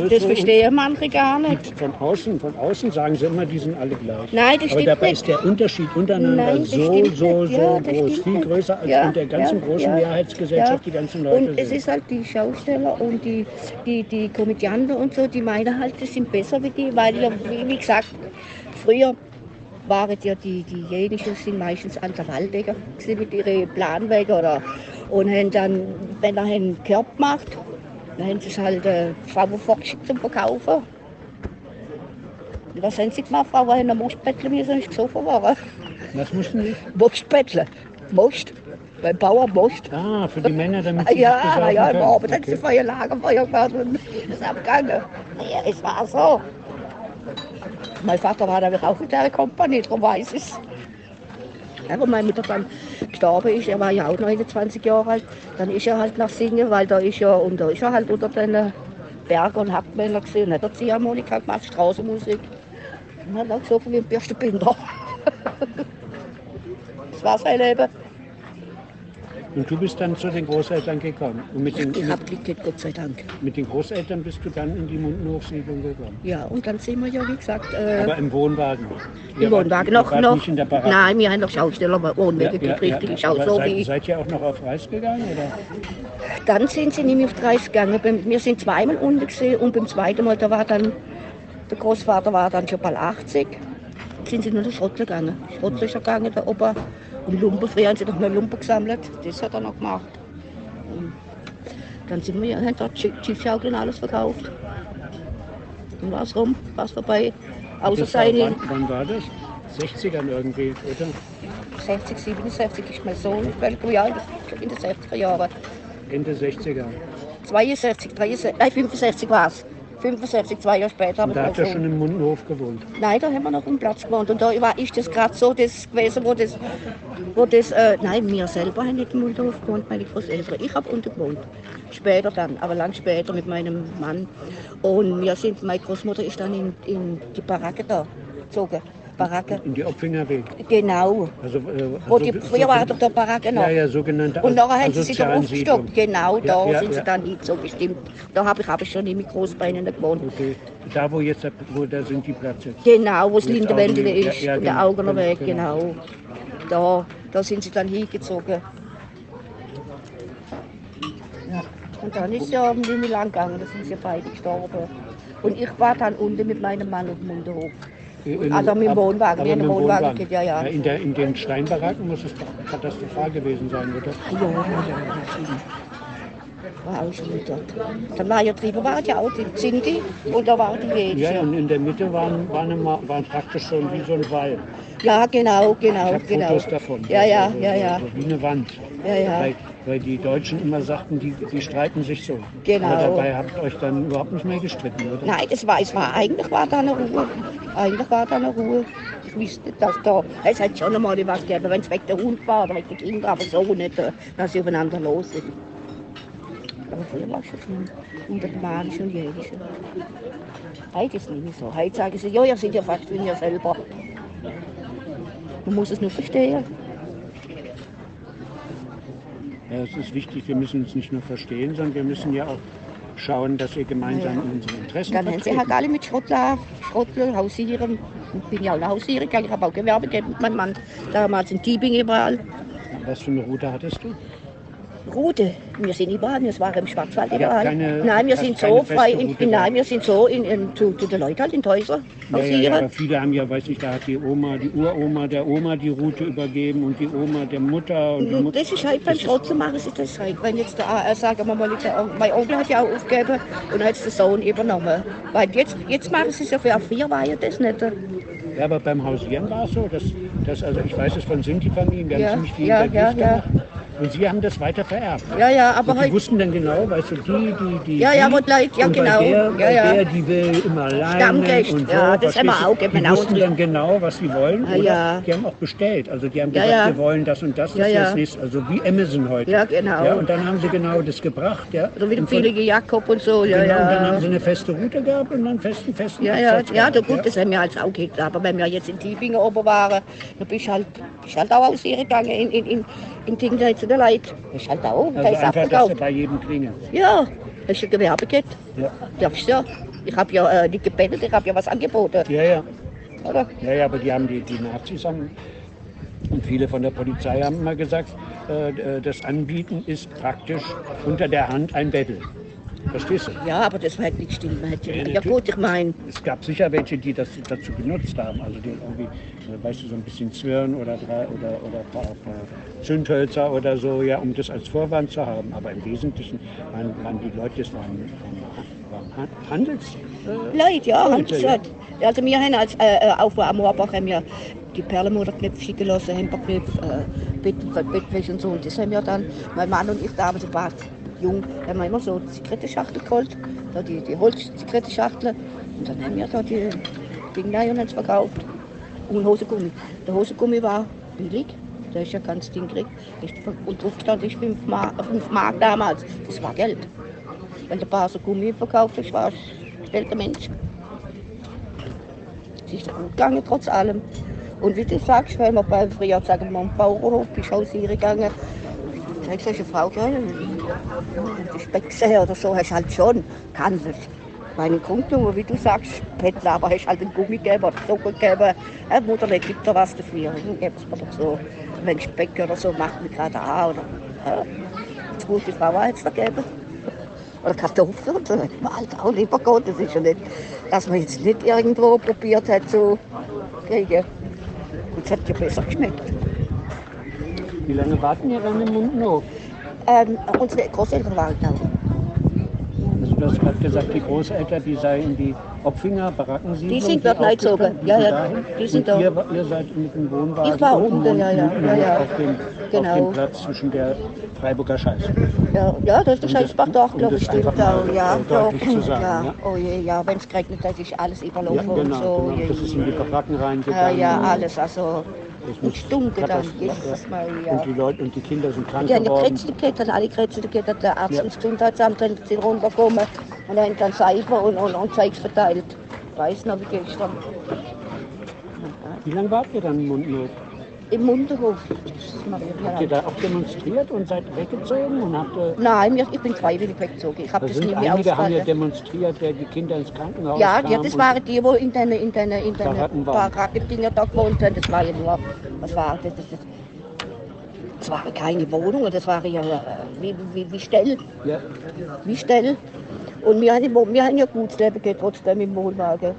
Das verstehen manche gar nicht. Von außen, von außen sagen sie immer, die sind alle gleich. Nein, das Aber stimmt dabei nicht. ist der Unterschied untereinander Nein, das so, stimmt so, so Ja, das groß. stimmt Viel größer als Ja, in der ganzen ja, großen Mehrheitsgesellschaft die ganzen Leute Und es sind. ist halt die Schausteller und die, die, die Komödianten und so, die meinen halt, die sind besser wie die, weil, wie gesagt, früher waren ja die, diejenigen sind meistens an der Waldecker mit ihren Planwegen oder und haben dann, wenn er einen Körb macht, dann haben sie es halt äh, Frauen vorgeschickt zum Verkaufen. Und was haben sie gemacht? Frauen haben am Mostbetteln müssen, ist gesoffen worden. Das mussten sie? Mostbetteln. Most. Beim Bauer Most. Ah, für die Männer, damit sie Ja, ja, im Abend sie Okay. Feuer Lagerfeuer gemacht und ist abgegangen. Ja, es war so. Mein Vater war dann auch in der Kompanie, darum weiß ich es. Ja, wo meine Mutter dann gestorben ist, er war ja auch 29 Jahre alt, dann ist er halt nach Singen, weil da ist er, und da ist er halt unter den Berg- und Hackmännern gesehen, hat er Ziehharmonika gemacht, Straßenmusik. Und hat auch gesoffen wie ein Bürstenbinder. (laughs) das war sein Leben. Und du bist dann zu den Großeltern gekommen. Und mit den, Ich hab Glück Gott sei Dank. mit den Großeltern bist du dann in die Mundenhofsiedlung gekommen. Ja, und dann sind wir ja, wie gesagt, äh, Aber im Wohnwagen. im wart- Wohnwagen noch. noch Nicht in der Baracke. Nein, wir haben noch Schausteller, aber Wohnwege Ja, gibt richtig ja, Aber so seid, wie. seid ihr auch noch auf Reis gegangen? Oder? Dann sind sie nicht mehr auf die Reise gegangen. Wir sind zweimal unten gesehen und beim zweiten Mal, da war dann, der Großvater war dann schon bald 80, sind sie nur den Schrott gegangen. Schrott ist gegangen, der Opa. Und Lumpen, früher haben sie noch mal Lumpen gesammelt, das hat er noch gemacht. Und dann sind wir, haben dort Schiffschaukeln und alles verkauft. War es rum, war es vorbei. Außer seine wann, wann war das? 60ern irgendwie, oder? 60, 67 ist mein Sohn, welchem Jahr, in den 60er Jahren. Ende 60er. 62, 63, nein, 65 war es. 65, zwei Jahre später. Und da ich hat er schon im Mundenhof gewohnt. Nein, da haben wir noch einen Platz gewohnt. Und da war ist das gerade so das gewesen, wo das, wo das äh, nein, wir selber haben nicht im Mundenhof gewohnt, meine Großeltern. Ich habe unten gewohnt. Später dann, aber lang später mit meinem Mann. Und wir sind, meine Großmutter ist dann in, in die Baracke da gezogen. Baracke. In die Opfinger Weg. Genau. Also, äh, Wo also, die, früher war doch der Baracke noch. Ja, ja, sogenannte Und nachher haben sie sich Asozialensiedlung. aufgestockt. Genau, da Ja, ja, sind sie ja. dann hingezogen, stimmt. Da habe ich, hab ich schon immer groß bei ihnen gewohnt. Okay. Da, wo jetzt, wo da sind die Plätze. Genau, wo Mit Lindenwälder Augen- ist, ja, ja, und der genau, Augener Weg, genau. genau. Da, da sind sie dann hingezogen. Und dann ist ja nicht mehr lang gegangen, da sind sie beide gestorben. Und ich war dann unten mit meinem Mann auf dem Munderhof. In- Also mit dem Wohnwagen, aber mit dem Wohnwagen geht, ja, ja. In, der, in den Steinbaracken muss es doch katastrophal gewesen sein, oder? Ja, ja, ja. War schon dort. Dann war ja ja auch die Zinti und da war die Ja, Jäger. und in der Mitte waren, waren, immer, waren praktisch so wie so ein Wall. Ja, genau, Ich genau, habe genau. Fotos davon. Ja, ja, so, ja, ja. Wie eine Wand. Ja, ja. Weil, weil die Deutschen immer sagten, die, die streiten sich so. Genau. Aber dabei habt ihr euch dann überhaupt nicht mehr gestritten, oder? Nein, es war, es war, eigentlich war da eine Ruhe. Eigentlich war da eine Ruhe. Ich wusste, dass da, es hat schon einmal was gegeben, wenn es wegen der Hund war oder wegen der Kinder, aber so nicht, äh, dass sie aufeinander los sind. Aber früher war es schon schlimm. Unter dem Manischen und Jährischen. Heute ist es nicht mehr so. Heute sagen sie, ja, ihr seid ja fast wie ihr selber. Man muss es nur verstehen. Ja, es ist wichtig, wir müssen uns nicht nur verstehen, sondern wir müssen ja auch schauen, dass wir gemeinsam unsere Interessen Dann haben sie halt alle mit Schrottler, Schrottler, Hausieren. Ich bin ja auch eine Hausierin, ich habe auch Gewerbe gegeben mit meinem Mann. Damals in Tiebing überall. Was für eine Route hattest du? Route. Wir sind überall, wir waren im Schwarzwald Ja, überall. keine- nein, wir sind so frei, in, in, nein, wir sind so in, in, zu, zu den Leuten halt in Häuser Ja, ja, ja, aber viele haben ja, weiß ich, da hat die Oma, die Uroma der Oma die Route übergeben und die Oma der Mutter und die Mutter. das ist halt beim zu machen, ist das halt. Wenn jetzt der, äh, sagen wir mal, der, mein Onkel hat ja auch aufgegeben und hat der Sohn übernommen. Weil jetzt, jetzt machen sie es ja für vier war ja das nicht. Ja, aber beim Hausieren war es so, dass, dass also ich weiß es von Sinti-Familien, wir Ja, haben ziemlich viel ja, ja, ja. Und sie haben das weiter vererbt. Ja, ja, aber Und die heute. wussten dann genau, weißt du, die, die, die. Ja, ja, die Leute- ja, und genau. Bei der, Ja, bei ja. der, die will immer alleine. Stammgäste, und so, ja, das haben wir auch, Die wussten dann genau, was sie wollen. Ah, oder ja. Die haben auch bestellt. Also die haben Ja, gesagt, ja. wir wollen das und das, das Ja, ist ja. das nächste. Also wie Amazon heute. Ja, genau. Ja, und dann haben sie genau das gebracht. Ja. So wie der billige Jakob und so. Ja, Genau, und dann haben ja. sie eine feste Route gehabt und dann festen, festen Ja, ja, ja, gehabt, gut, das haben wir als auch gekriegt. Aber wenn wir jetzt in Tiefingen oben waren, dann bist du halt, bist halt auch aus ihr gegangen in, in, in, in Dingen zu den Leuten. Bist halt auch, da Also ist einfach, abgekauft. bei jedem klingelt. Ja, hast du Gewerbe gehabt? Ja. Darfst du ja. Ich habe ja äh, nicht gebettelt, ich habe ja was angeboten. Ja, ja. Oder? Ja, ja, aber die haben die, die Nazis haben und viele von der Polizei haben immer gesagt, äh, äh, das Anbieten ist praktisch unter der Hand ein Bettel. Verstehst du? Ja, aber das war halt nicht stimmen. Hätte- Ja, Ja, gut, ich meine, Es gab sicher welche, die das dazu genutzt haben. Also die irgendwie, äh, weißt du, so ein bisschen Zwirn oder oder, oder ein paar, Zündhölzer oder so, ja, um das als Vorwand zu haben. Aber im Wesentlichen waren, waren die Leute, das waren, waren, waren Han- Handels. Äh, Leute, ja, haben Leute, sie gesagt. Also wir haben als äh, äh, auf am Moorbach haben wir die Perlenmoderknöpfe schicken lassen, Hemperknöpfe, äh, Bett, Bettwäsche und so. Und das haben wir dann, mein Mann und ich damals, ein paar jung, haben wir immer so Zigarettenschachtel geholt, da die, die Holzzigarettenschachtel. Und dann haben wir da die es verkauft. Und Hosengummi. Der Hosengummi war billig. Der ist ja ganz ding gekriegt. Und drauf stand ich 5 Mark, 5 Mark damals. Das war Geld. Wenn der Paar so Gummi verkauft hat, war ein stellter Mensch. Es ist gut gegangen, trotz allem. Und wie du sagst, wenn man beim früher sagen wir, am Bauernhof bist du hausieren gegangen, sagst du eine Frau, ja, wenn du Speck gesehen oder so, hast halt schon gehandelt. Meine Grundnummer, wie du sagst, Bettler, aber hast halt einen Gummi gegeben oder Zucker gegeben. Ja, Mutter gibt da was dafür. Dann gibt es mir so, wenn Speck oder so macht mir gerade an. Oder, ja. Jetzt gute Frau hat es da gegeben. Oder Kartoffeln so. Hätte man halt auch lieber Gott. Das ist ja nicht, dass man jetzt nicht irgendwo probiert hat zu kriegen. Und es hat ja besser geschmeckt. Wie lange warten ihr dann im Mundenhof? Ähm, unsere Großeltern waren da. Also du hast gerade gesagt, die Großeltern, die seien in die Opfinger Baracken Die sind dort reingezogen. Ja, ja, die sind da. ihr, ihr seid mit dem Wohnwagen Ich war oben unten, ja, ja, ja, ja. Auf, dem, auf Genau. dem Platz zwischen der Freiburger Scheiße. Ja, ja, das ist der das- Scheißbach doch, um glaube ich, stimmt mal, Ja, deutlich zu sagen, ja. ja. Oh je, ja, wenn es geregnet hat, ist alles Ja, überlaufen genau, und so. genau. Das ist je. in die Baracken Ja, reingegangen. ja, alles, also Muss stunken dann, Jesus. Maria. Und die Leute und die Kinder sind krank Die haben die geworden. Gekriegt, haben alle gekriegt, hat der Arzt Ja. ins Gesundheitsamt sind runtergekommen und haben dann Seife und, und, und Zeugs verteilt. Weiß noch, wie gestern. Wie lange wart ihr dann im Mundnot? Im Maria, Habt ihr da auch demonstriert und seid weggezogen? Und habt ihr, Nein, ich bin freiwillig weggezogen. Ich habe da das nie sind mehr einige haben ja ausgehalten. demonstriert, der die Kinder ins Krankenhaus Ja, kamen ja, das und- waren die, die in den in den, in den Baracken waren. Baracken-Dinger da gewohnt haben. Das war ja nur, was war das? Das, das, das waren keine Wohnungen, das waren ja äh, wie, wie, wie Stell, Ja, wie Stell. Und wir haben, im- wir haben ja gutes Leben gehabt, trotzdem im Wohnwagen.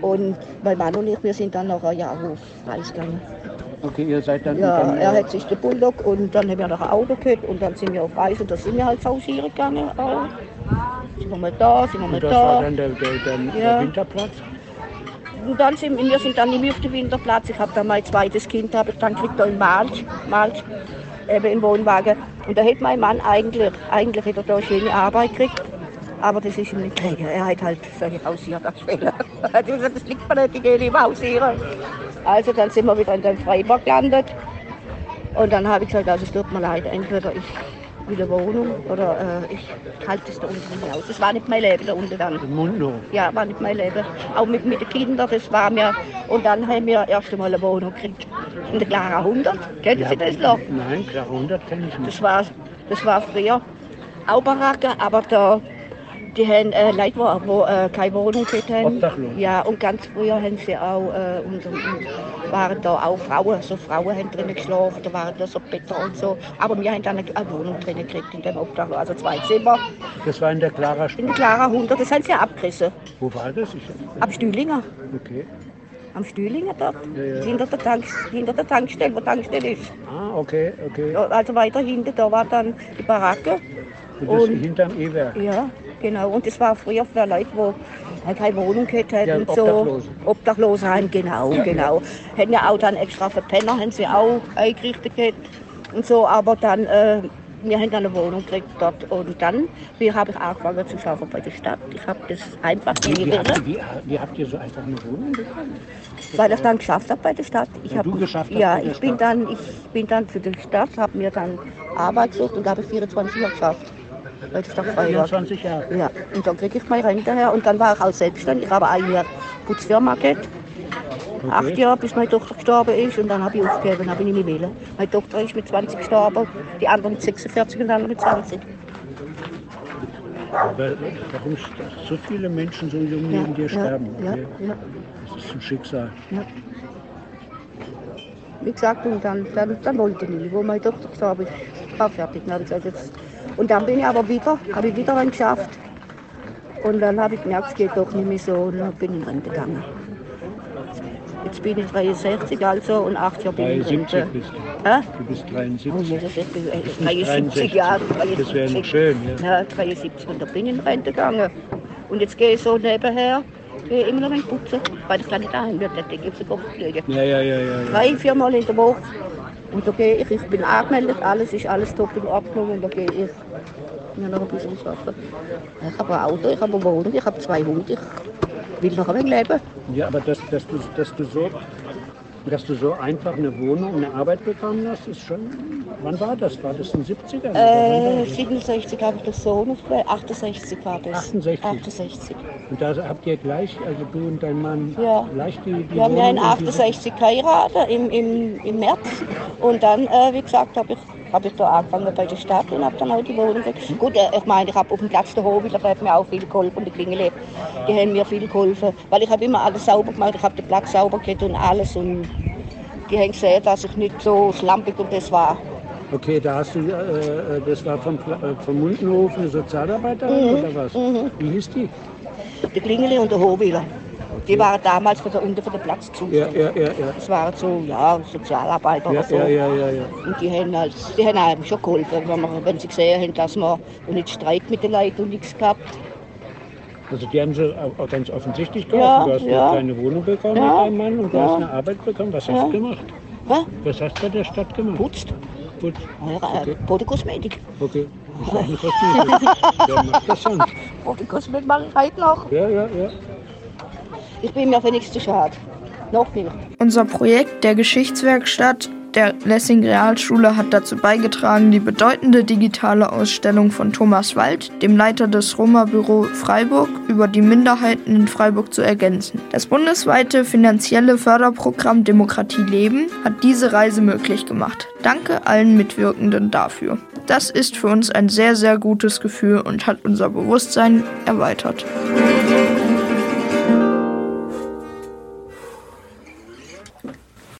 Und mein Mann und ich, wir sind dann noch ein Jahr auf Reis gegangen. Okay, ihr seid dann. Ja, er äh, hat sich den Bulldog und dann haben wir noch ein Auto gehabt und dann sind wir auf Reis und da sind wir halt pausieren gegangen. Auch. Sind wir mal da, sind wir mal und das war da. dann der, der, der, Ja. der Winterplatz. Und dann sind wir sind dann nicht mehr auf dem Winterplatz. Ich habe dann mein zweites Kind habe ich dann gekriegt da in Malch, Malch eben im Wohnwagen. Und da hätte mein Mann eigentlich, eigentlich hätte er da schöne Arbeit gekriegt. Aber das ist ihm nicht gelegen. Er hat halt solche Er hat gesagt, das liegt mir nicht, ich gehe nicht im Hausieren. Also dann sind wir wieder in den Freiburg gelandet. Und dann habe ich gesagt, also es tut mir leid, entweder ich will eine Wohnung oder äh, ich halte es da unten nicht aus. Das war nicht mein Leben da unten dann. Im Mundnot. Ja, war nicht mein Leben. Auch mit, mit den Kindern, das war mir. Und dann haben wir erst einmal eine Wohnung gekriegt. In der Clara 100. Kennen Sie das noch? Nein, klar, 100 kenne ich nicht. Das war, das war früher auch Baracke, aber da, die haben äh, Leute, die wo, äh, keine Wohnung haben. Obdachlos. Ja, und ganz früher haben sie auch, äh, und, und, waren da auch Frauen, so Frauen haben drinnen geschlafen, da waren da so Betten und so. Aber wir haben dann eine, eine Wohnung drinnen gekriegt in dem Obdachlos, also zwei Zimmer. Das war in der Clara In Stadt. der Clara 100, das haben sie abgerissen. Wo war das? Ich, Ab Stühlinger. okay. Am Stühlinger dort. Ja, ja. Hinter, der Tank, hinter der Tankstelle, wo die Tankstelle ist. Ah, okay, okay. Ja, Also weiter hinten, da war dann die Baracke. Und das Und- hinterm E-Werk. Ja, genau. Und das war früher für Leute, die halt keine Wohnung gehabt haben Ja, und so. Obdachlose. Haben, genau, genau. Hätten ja auch dann extra für Penner, haben sie auch eingerichtet gehabt und so. Aber dann, äh, wir haben dann eine Wohnung gekriegt dort. Und dann wie habe ich angefangen zu arbeiten bei der Stadt. Ich habe das einfach nie Wie, wie, habt, gewählt, ihr- wie, wie habt ihr so einfach eine Wohnung bekommen? weil ich dann geschafft habe bei der Stadt. Ich Weil hab, du geschafft Ja, ich bin, Stadt. dann, ich bin dann für die Stadt, habe mir dann Arbeit gesucht und habe ich 24 Jahre geschafft. Bei der Freiburg. 24 Jahre. Ja, und dann kriege ich meine Rente her. Und dann war ich auch selbstständig. Ich habe ein Jahr Putzfirma gehabt. Acht Jahre, bis meine Tochter gestorben ist. Und dann habe ich aufgegeben, habe ich nicht mehr wählen. Meine Tochter ist mit 20 gestorben, die andere mit 46 und die andere mit 20. Aber warum so viele Menschen so jung neben dir sterben? ja, Okay. ja. Das ist ein Schicksal. Wie gesagt, und dann, dann, dann wollte ich nicht. Wo meine Tochter gestorben ist, war fertig. Dann habe ich gesagt, jetzt. Und dann bin ich aber wieder, habe ich wieder einen geschafft. Und dann habe ich gemerkt, es geht doch nicht mehr so. Und dann bin ich in Rente gegangen. Jetzt bin ich 63 also und acht Jahre bin ich in 73 Rente. bist du. Hä? Du bist Oh, 73. ja, das ist äh, nicht 73 63. Jahre. Das wäre noch 73. schön, ja. Ja, 73 und da bin ich in Rente gegangen. Und jetzt gehe ich so nebenher, gehe immer noch ein putzen, weil ich kann nicht daheim wird, dann denke ich auf den Kopf fliegen. Ja, ja, ja, ja. ja. Drei, viermal in der Woche. Und da gehe ich, ich bin angemeldet, alles ist alles top in Ordnung und da gehe ich mir noch ein bisschen arbeiten. Ich habe ein Auto, ich habe eine Wohnung, ich habe zwei Hunde, ich will noch ein leben. Ja, aber dass, dass, du, dass, du so, dass du so einfach eine Wohnung, eine Arbeit bekommen hast, ist schon. Wann war das? War das in den 70ern? oder wann war Äh, das? 67 habe ich das Sohn aufgehört, 68 war das. 68. 68. Und da habt ihr gleich, also du und dein Mann, Ja. gleich die, die Wir haben ja in Wohnung und die- 68 geheiratet, im, im, im März. Und dann, äh, wie gesagt, habe ich, hab ich da angefangen bei der Stadt und habe dann auch die Wohnung gekriegt. Gut, äh, ich meine, ich habe auf dem Platz der Hobel, da hat mir auch viel geholfen und die Klingele, die haben mir viel geholfen. Weil ich habe immer alles sauber gemacht, ich habe den Platz sauber gehabt und alles. Und die haben gesehen, dass ich nicht so schlampig und das war. Okay, da hast du, äh, äh, das war vom, äh, vom Mundenhof eine Sozialarbeiterin Mhm, oder was? Wie hieß die? Die Klingele und der Hobeler. Die waren damals für den Platz Ja, zuständig. ja, ja, ja. Das waren so, ja, Sozialarbeiter Ja, oder so. ja, ja, ja, ja. Und die haben, halt, die haben einem schon geholfen, wenn, wir, wenn sie gesehen haben, dass wir nicht Streit mit den Leuten und nichts gehabt. Also die haben sie ganz offensichtlich Ja, geholfen. du hast ja. eine kleine Wohnung bekommen Ja, mit deinem Mann und du ja. hast eine Arbeit bekommen. Was hast Ja. du gemacht? Hä? Was hast du bei der Stadt gemacht? Putzt. Ja, äh, Bodekosmetik. Okay. Das ist auch eine Kosmetik. Wer macht das sonst? Bodekosmetik mache ich heute noch. Ja, ja, ja. Ich bin mir für nichts zu schade. Noch nicht. Unser Projekt der Geschichtswerkstatt der Lessing Realschule hat dazu beigetragen, die bedeutende digitale Ausstellung von Thomas Wald, dem Leiter des Roma-Büro Freiburg, über die Minderheiten in Freiburg zu ergänzen. Das bundesweite finanzielle Förderprogramm Demokratie Leben hat diese Reise möglich gemacht. Danke allen Mitwirkenden dafür. Das ist für uns ein sehr, sehr gutes Gefühl und hat unser Bewusstsein erweitert.